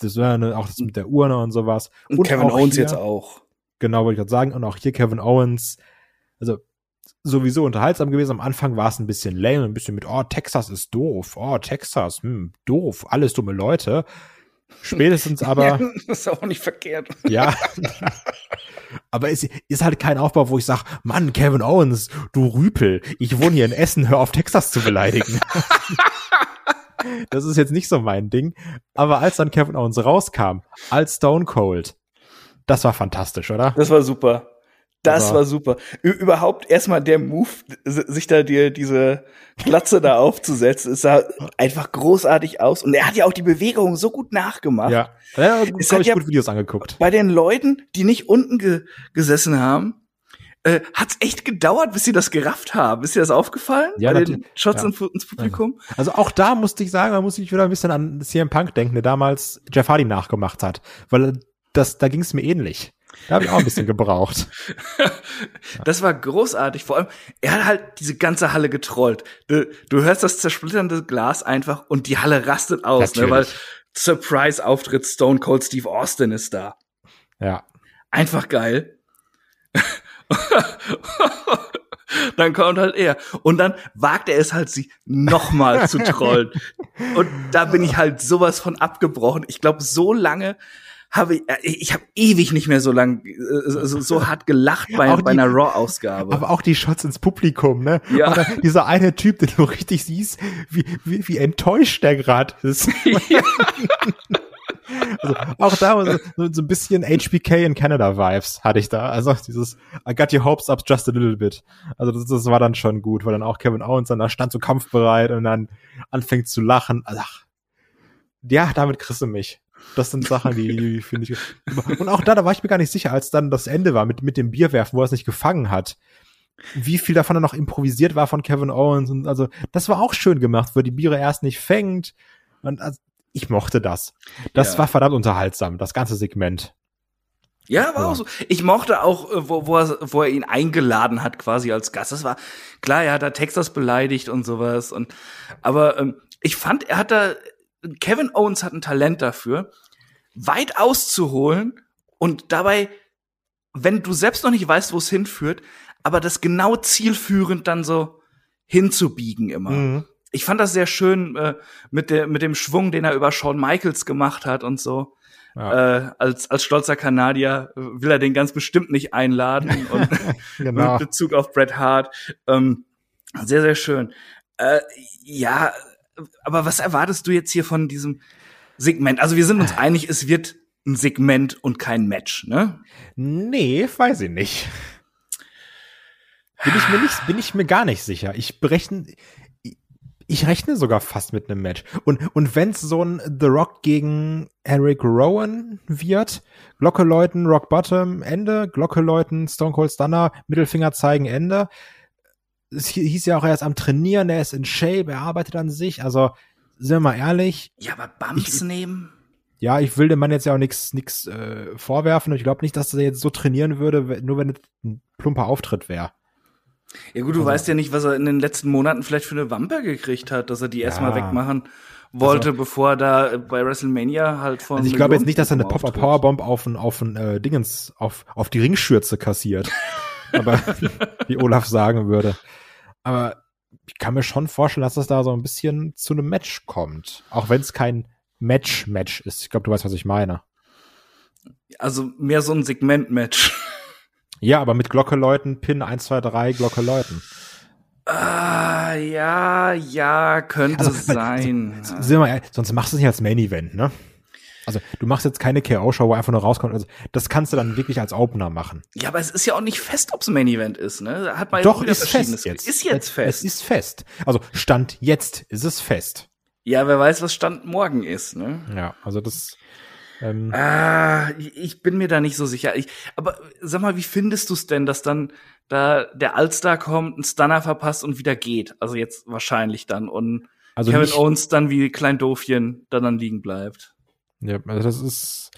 Das war auch das mit der Urne und sowas. Und, und Kevin Owens hier, jetzt auch. Genau, wollte ich gerade sagen. Und auch hier Kevin Owens. Also sowieso unterhaltsam gewesen. Am Anfang war es ein bisschen lame, ein bisschen mit, oh, Texas ist doof, oh, Texas, hm, doof, alles dumme Leute. Spätestens aber. Ja, das ist auch nicht verkehrt. Ja. aber es ist halt kein Aufbau, wo ich sage, Mann, Kevin Owens, du Rüpel, ich wohne hier in Essen, hör auf, Texas zu beleidigen. das ist jetzt nicht so mein Ding. Aber als dann Kevin Owens rauskam, als Stone Cold, das war fantastisch, oder? Das war super. Das war super. Ü überhaupt erstmal der Move, sich da dir diese Glatze da aufzusetzen, es sah einfach großartig aus. Und er hat ja auch die Bewegung so gut nachgemacht. Ja, ja es hat ich ja gut Videos angeguckt. Bei den Leuten, die nicht unten ge gesessen haben, äh, hat's echt gedauert, bis sie das gerafft haben. Ist dir das aufgefallen? Ja, bei den Shots ja. ins Publikum? Also auch da musste ich sagen, man muss sich wieder ein bisschen an CM Punk denken, der damals Jeff Hardy nachgemacht hat. Weil das, da ging es mir ähnlich. Da habe ich auch ein bisschen gebraucht. das war großartig. Vor allem, er hat halt diese ganze Halle getrollt. Du, du hörst das zersplitternde Glas einfach und die Halle rastet aus, ne, weil Surprise-Auftritt Stone Cold Steve Austin ist da. Ja. Einfach geil. dann kommt halt er. Und dann wagt er es halt, sie nochmal zu trollen. Und da bin ich halt sowas von abgebrochen. Ich glaube, so lange habe ich, äh, ich habe ewig nicht mehr so lang äh, so, so hart gelacht bei, die, bei einer Raw-Ausgabe. Aber auch die Shots ins Publikum, ne? Ja. Oder dieser eine Typ, den du richtig siehst, wie, wie, wie enttäuscht der gerade ist. Ja. Also auch da so, so ein bisschen HBK in Canada Vibes hatte ich da. Also dieses I got your hopes up just a little bit. Also das, das war dann schon gut, weil dann auch Kevin Owens dann da stand so kampfbereit und dann anfängt zu lachen. Also, ach, ja, damit kriegst du mich. Das sind Sachen, die, die finde ich. Und auch da, da war ich mir gar nicht sicher, als dann das Ende war mit, mit dem Bierwerfen, wo er es nicht gefangen hat. Wie viel davon dann noch improvisiert war von Kevin Owens und also das war auch schön gemacht, wo die Biere erst nicht fängt. Und also, ich mochte das. Das ja. war verdammt unterhaltsam, das ganze Segment. Ja, war ja. auch so. Ich mochte auch, äh, wo, wo, er, wo er ihn eingeladen hat, quasi als Gast. Das war klar, er hat da Texas beleidigt und sowas. Und aber ähm, ich fand, er hat da Kevin Owens hat ein Talent dafür, weit auszuholen und dabei, wenn du selbst noch nicht weißt, wo es hinführt, aber das genau zielführend dann so hinzubiegen immer. Mhm. Ich fand das sehr schön äh, mit, der, mit dem Schwung, den er über Shawn Michaels gemacht hat und so. Ja. Äh, als, als stolzer Kanadier will er den ganz bestimmt nicht einladen und genau. mit Bezug auf Bret Hart. Ähm, sehr, sehr schön. Äh, ja, aber was erwartest du jetzt hier von diesem Segment? Also wir sind uns einig, es wird ein Segment und kein Match, ne? Nee, weiß ich nicht. Bin ich mir nicht, bin ich mir gar nicht sicher. Ich berechne, ich rechne sogar fast mit einem Match. Und, und wenn es so ein The Rock gegen Eric Rowan wird, Glocke läuten, Rock Bottom, Ende, Glocke läuten, Stone Cold Stunner, Mittelfinger zeigen, Ende es hieß ja auch, er ist am Trainieren, er ist in Shape, er arbeitet an sich. Also, sind wir mal ehrlich. Ja, aber Bumps ich, nehmen? Ja, ich will dem Mann jetzt ja auch nichts nix, äh, vorwerfen. Ich glaube nicht, dass er jetzt so trainieren würde, nur wenn es ein plumper Auftritt wäre. Ja gut, du also, weißt ja nicht, was er in den letzten Monaten vielleicht für eine Wampe gekriegt hat, dass er die ja, erstmal wegmachen wollte, also, bevor er da bei WrestleMania halt von. Also ich glaube jetzt nicht, dass er eine Pop-Up Powerbomb auf ein, auf ein äh, Dingens, auf, auf die Ringschürze kassiert. aber wie Olaf sagen würde. Aber ich kann mir schon vorstellen, dass es da so ein bisschen zu einem Match kommt. Auch wenn es kein Match-Match ist. Ich glaube, du weißt, was ich meine. Also mehr so ein Segment-Match. Ja, aber mit Glocke läuten, Pin 1, 2, 3, Glocke läuten. Ah, ja, ja, könnte also, sein. Also, mal, sonst machst du es nicht als Main Event, ne? Also du machst jetzt keine KO-Show, wo einfach nur rauskommt. Also, das kannst du dann wirklich als Opener machen. Ja, aber es ist ja auch nicht fest, ob es ein Main Event ist, ne? Hat man Doch, ist fest jetzt. Ist jetzt fest. Es ist fest. Also Stand jetzt ist es fest. Ja, wer weiß, was Stand morgen ist, ne? Ja, also das. Ähm ah, ich bin mir da nicht so sicher. Ich, aber sag mal, wie findest du es denn, dass dann da der Allstar kommt, ein Stunner verpasst und wieder geht? Also jetzt wahrscheinlich dann und also Kevin Owens dann wie Klein Doofchen dann, dann liegen bleibt. Ja, also das ist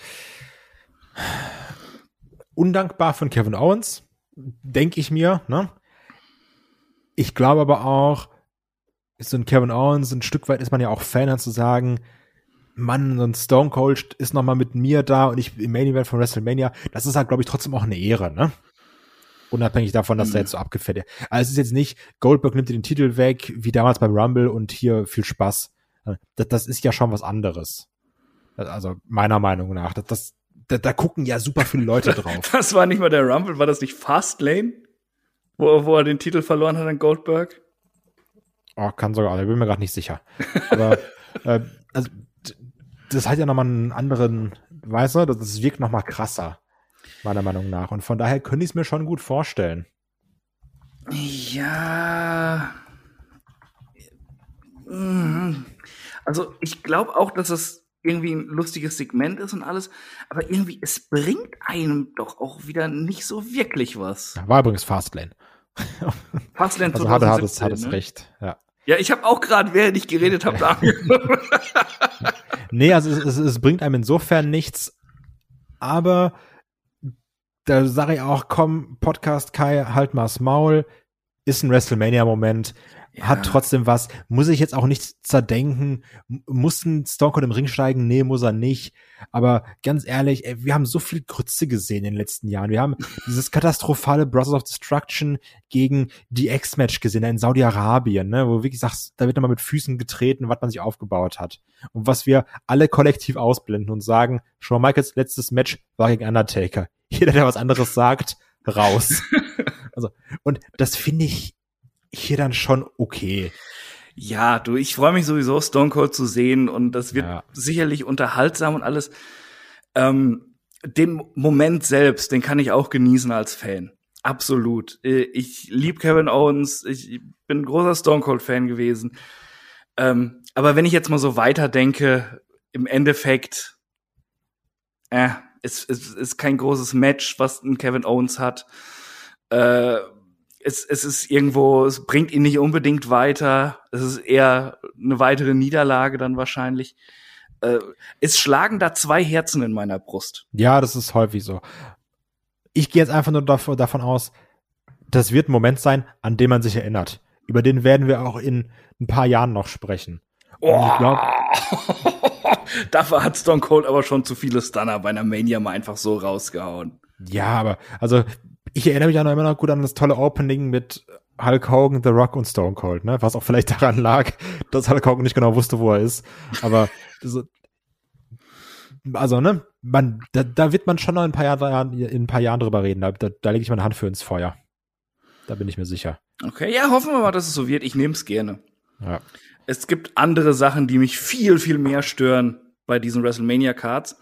undankbar von Kevin Owens, denke ich mir. Ne? Ich glaube aber auch, ist so ein Kevin Owens, ein Stück weit ist man ja auch Fan, zu sagen, Mann, so ein Stone Cold ist noch mal mit mir da und ich im Main Event von WrestleMania. Das ist halt, glaube ich, trotzdem auch eine Ehre, ne? Unabhängig davon, dass mhm. der jetzt so abgefährt ist. Also es ist jetzt nicht, Goldberg nimmt dir den Titel weg, wie damals beim Rumble und hier viel Spaß. Das, das ist ja schon was anderes. Also meiner Meinung nach. Das, das, da, da gucken ja super viele Leute drauf. Das war nicht mal der Rumble, war das nicht Fastlane? Wo, wo er den Titel verloren hat an Goldberg? Oh, kann sogar, ich bin mir gerade nicht sicher. Aber äh, also, das hat ja nochmal einen anderen, weißt du, das wirkt nochmal krasser, meiner Meinung nach. Und von daher könnte ich es mir schon gut vorstellen. Ja. Mhm. Also ich glaube auch, dass es irgendwie ein lustiges Segment ist und alles, aber irgendwie, es bringt einem doch auch wieder nicht so wirklich was. War übrigens Fastlane. Fastlane also 2017, hat, hat es, hat es ne? recht, ja. Ja, ich habe auch gerade, während ich geredet habe, da Nee, also es, es, es bringt einem insofern nichts, aber da sage ich auch, komm, Podcast Kai, halt mal's Maul, ist ein WrestleMania-Moment ja. hat trotzdem was. Muss ich jetzt auch nicht zerdenken. Muss ein Stone Cold im Ring steigen? Nee, muss er nicht. Aber ganz ehrlich, ey, wir haben so viel Grütze gesehen in den letzten Jahren. Wir haben dieses katastrophale Brothers of Destruction gegen die X-Match gesehen in Saudi-Arabien, ne, wo wirklich sagst, da wird nochmal mit Füßen getreten, was man sich aufgebaut hat. Und was wir alle kollektiv ausblenden und sagen, Shawn Michaels letztes Match war gegen Undertaker. Jeder, der was anderes sagt, raus. also, und das finde ich hier dann schon okay. Ja, du, ich freue mich sowieso, Stone Cold zu sehen und das wird ja. sicherlich unterhaltsam und alles. Ähm, den Moment selbst, den kann ich auch genießen als Fan. Absolut. Äh, ich lieb Kevin Owens, ich bin ein großer Stone Cold Fan gewesen. Ähm, aber wenn ich jetzt mal so weiterdenke, im Endeffekt, äh, es, es ist kein großes Match, was ein Kevin Owens hat. Äh, es, es ist irgendwo, es bringt ihn nicht unbedingt weiter. Es ist eher eine weitere Niederlage dann wahrscheinlich. Äh, es schlagen da zwei Herzen in meiner Brust. Ja, das ist häufig so. Ich gehe jetzt einfach nur davon, davon aus, das wird ein Moment sein, an dem man sich erinnert. Über den werden wir auch in ein paar Jahren noch sprechen. Oh. Ich glaub, Dafür hat Stone Cold aber schon zu viele Stunner bei einer Mania mal einfach so rausgehauen. Ja, aber also ich erinnere mich auch noch immer noch gut an das tolle Opening mit Hulk Hogan, The Rock und Stone Cold, ne? Was auch vielleicht daran lag, dass Hulk Hogan nicht genau wusste, wo er ist. Aber so, also, ne, man, da, da wird man schon noch in ein paar Jahren, in ein paar Jahren drüber reden. Da, da, da lege ich meine Hand für ins Feuer. Da bin ich mir sicher. Okay, ja, hoffen wir mal, dass es so wird. Ich nehme es gerne. Ja. Es gibt andere Sachen, die mich viel, viel mehr stören bei diesen WrestleMania-Cards.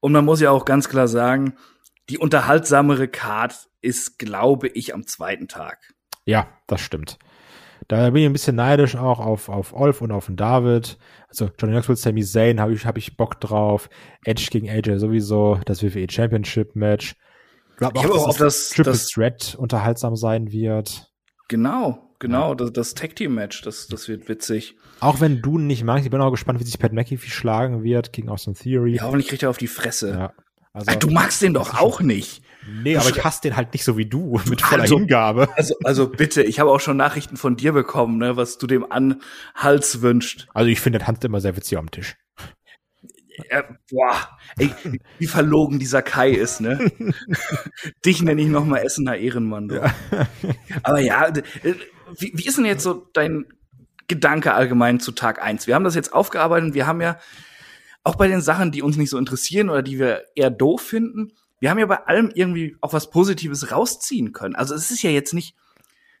Und man muss ja auch ganz klar sagen, die unterhaltsamere Card ist, glaube ich, am zweiten Tag. Ja, das stimmt. Da bin ich ein bisschen neidisch auch auf, auf Olf und auf den David. Also Johnny Knoxville, Sami Zayn habe ich, hab ich Bock drauf. Edge gegen AJ sowieso. Das WWE Championship Match. Ich glaube auch, dass das, Triple das, Threat unterhaltsam sein wird. Genau, genau. Ja. Das, das Tag Team Match, das, das wird witzig. Auch wenn du nicht magst, ich bin auch gespannt, wie sich Pat McAfee schlagen wird gegen Austin Theory. Ja, hoffentlich kriegt er auf die Fresse. Ja. Also, Ach, du magst den doch auch nicht. Nee, aber ich hasse den halt nicht so wie du, mit voller also, Hingabe. Also, also bitte, ich habe auch schon Nachrichten von dir bekommen, ne, was du dem an Hals wünscht. Also ich finde, Hans immer sehr witzig am Tisch. Ja, boah, ey, wie verlogen dieser Kai ist, ne? Dich nenne ich noch mal Essener Ehrenmann. Du. Ja. Aber ja, wie, wie ist denn jetzt so dein Gedanke allgemein zu Tag eins? Wir haben das jetzt aufgearbeitet und wir haben ja auch bei den Sachen, die uns nicht so interessieren oder die wir eher doof finden, wir haben ja bei allem irgendwie auch was Positives rausziehen können. Also es ist ja jetzt nicht,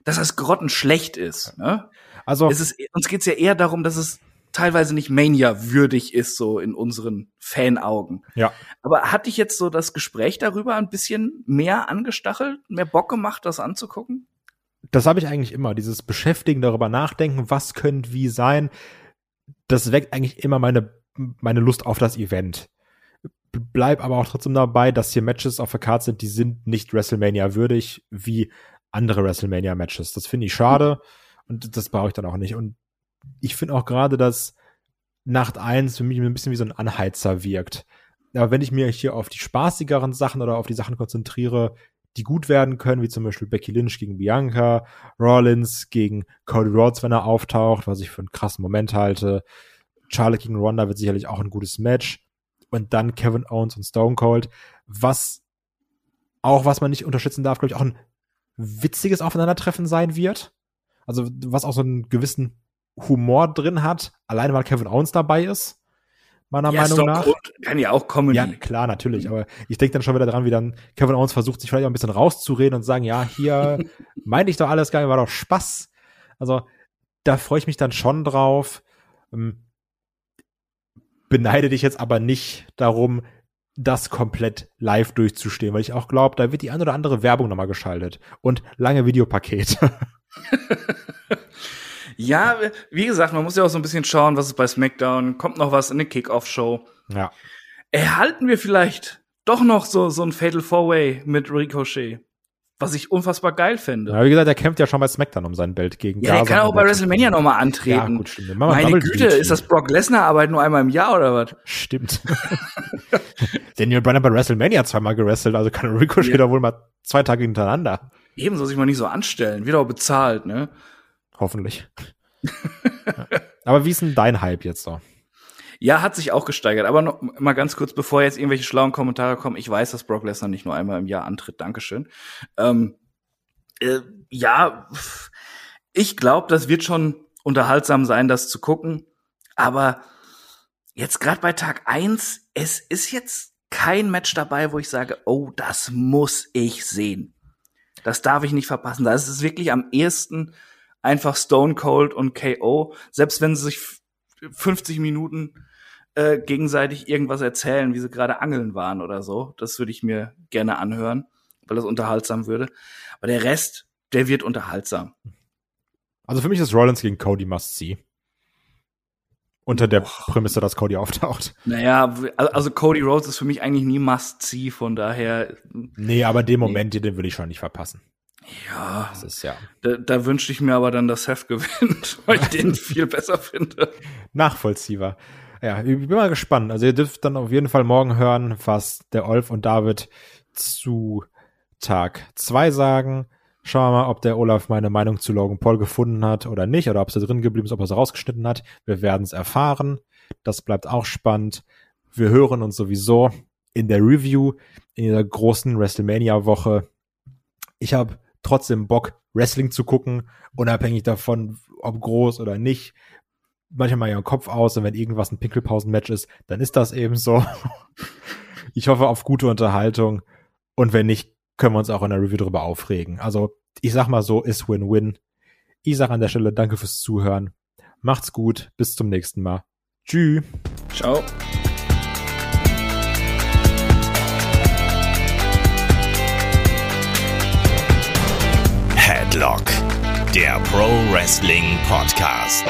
dass das grottenschlecht ist. Ne? Also es ist, uns geht's ja eher darum, dass es teilweise nicht Mania würdig ist, so in unseren Fanaugen. Ja. Aber hat dich jetzt so das Gespräch darüber ein bisschen mehr angestachelt, mehr Bock gemacht, das anzugucken? Das habe ich eigentlich immer, dieses Beschäftigen, darüber nachdenken, was könnte wie sein. Das weckt eigentlich immer meine, meine Lust auf das Event bleib aber auch trotzdem dabei, dass hier Matches auf der Karte sind, die sind nicht WrestleMania würdig wie andere WrestleMania Matches. Das finde ich schade und das brauche ich dann auch nicht. Und ich finde auch gerade, dass Nacht 1 für mich ein bisschen wie so ein Anheizer wirkt. Aber wenn ich mir hier auf die spaßigeren Sachen oder auf die Sachen konzentriere, die gut werden können, wie zum Beispiel Becky Lynch gegen Bianca, Rollins gegen Cody Rhodes, wenn er auftaucht, was ich für einen krassen Moment halte. Charlotte gegen Ronda wird sicherlich auch ein gutes Match. Und dann Kevin Owens und Stone Cold, was auch, was man nicht unterschätzen darf, glaube ich, auch ein witziges Aufeinandertreffen sein wird. Also, was auch so einen gewissen Humor drin hat, alleine weil Kevin Owens dabei ist meiner ja, Meinung nach. Kann ja auch kommen. Ja, klar, natürlich. Aber ich denke dann schon wieder dran, wie dann Kevin Owens versucht, sich vielleicht auch ein bisschen rauszureden und sagen, ja, hier meinte ich doch alles gar nicht, war doch Spaß. Also da freue ich mich dann schon drauf. Ähm, beneide dich jetzt aber nicht darum, das komplett live durchzustehen, weil ich auch glaube, da wird die ein oder andere Werbung nochmal geschaltet und lange Videopakete. Ja, wie gesagt, man muss ja auch so ein bisschen schauen, was ist bei SmackDown, kommt noch was in eine Kickoff-Show. Ja. Erhalten wir vielleicht doch noch so, so ein Fatal Four-Way mit Ricochet. Was ich unfassbar geil fände. Ja, wie gesagt, er kämpft ja schon bei SmackDown um sein Belt gegen Ja, er kann auch bei WrestleMania nochmal antreten. Ja, gut, stimmt. Meine Güte, ist das Brock Lesnar-Arbeit nur einmal im Jahr oder was? Stimmt. Daniel Bryan bei WrestleMania zweimal gewrestelt, also kann Ricochet ja. da wohl mal zwei Tage hintereinander. Ebenso sich mal nicht so anstellen. Wird auch bezahlt, ne? Hoffentlich. ja. Aber wie ist denn dein Hype jetzt so? Ja, hat sich auch gesteigert. Aber noch mal ganz kurz, bevor jetzt irgendwelche schlauen Kommentare kommen. Ich weiß, dass Brock Lesnar nicht nur einmal im Jahr antritt. Dankeschön. Ähm, äh, ja, ich glaube, das wird schon unterhaltsam sein, das zu gucken. Aber jetzt gerade bei Tag eins, es ist jetzt kein Match dabei, wo ich sage, oh, das muss ich sehen. Das darf ich nicht verpassen. Da ist wirklich am ehesten einfach Stone Cold und KO, selbst wenn sie sich 50 Minuten äh, gegenseitig irgendwas erzählen, wie sie gerade angeln waren oder so. Das würde ich mir gerne anhören, weil das unterhaltsam würde. Aber der Rest, der wird unterhaltsam. Also für mich ist Rollins gegen Cody must see. Unter der Prämisse, dass Cody auftaucht. Naja, also Cody Rhodes ist für mich eigentlich nie must see, von daher. Nee, aber den Moment, nee. den würde ich schon nicht verpassen. Ja, das ist ja. Da, da wünschte ich mir aber dann, dass Seth gewinnt, weil ich den viel besser finde. Nachvollziehbar. Ja, ich bin mal gespannt. Also ihr dürft dann auf jeden Fall morgen hören, was der Olf und David zu Tag 2 sagen. Schauen wir mal, ob der Olaf meine Meinung zu Logan Paul gefunden hat oder nicht, oder ob es da drin geblieben ist, ob er es rausgeschnitten hat. Wir werden es erfahren. Das bleibt auch spannend. Wir hören uns sowieso in der Review in dieser großen WrestleMania-Woche. Ich habe trotzdem Bock, Wrestling zu gucken, unabhängig davon, ob groß oder nicht. Manchmal ja Kopf aus und wenn irgendwas ein Pinkelpausen-Match ist, dann ist das eben so. ich hoffe auf gute Unterhaltung und wenn nicht, können wir uns auch in der Review darüber aufregen. Also ich sag mal so, ist Win-Win. Ich sag an der Stelle danke fürs Zuhören. Macht's gut, bis zum nächsten Mal. Tschüss. Ciao. Headlock, der Pro Wrestling Podcast.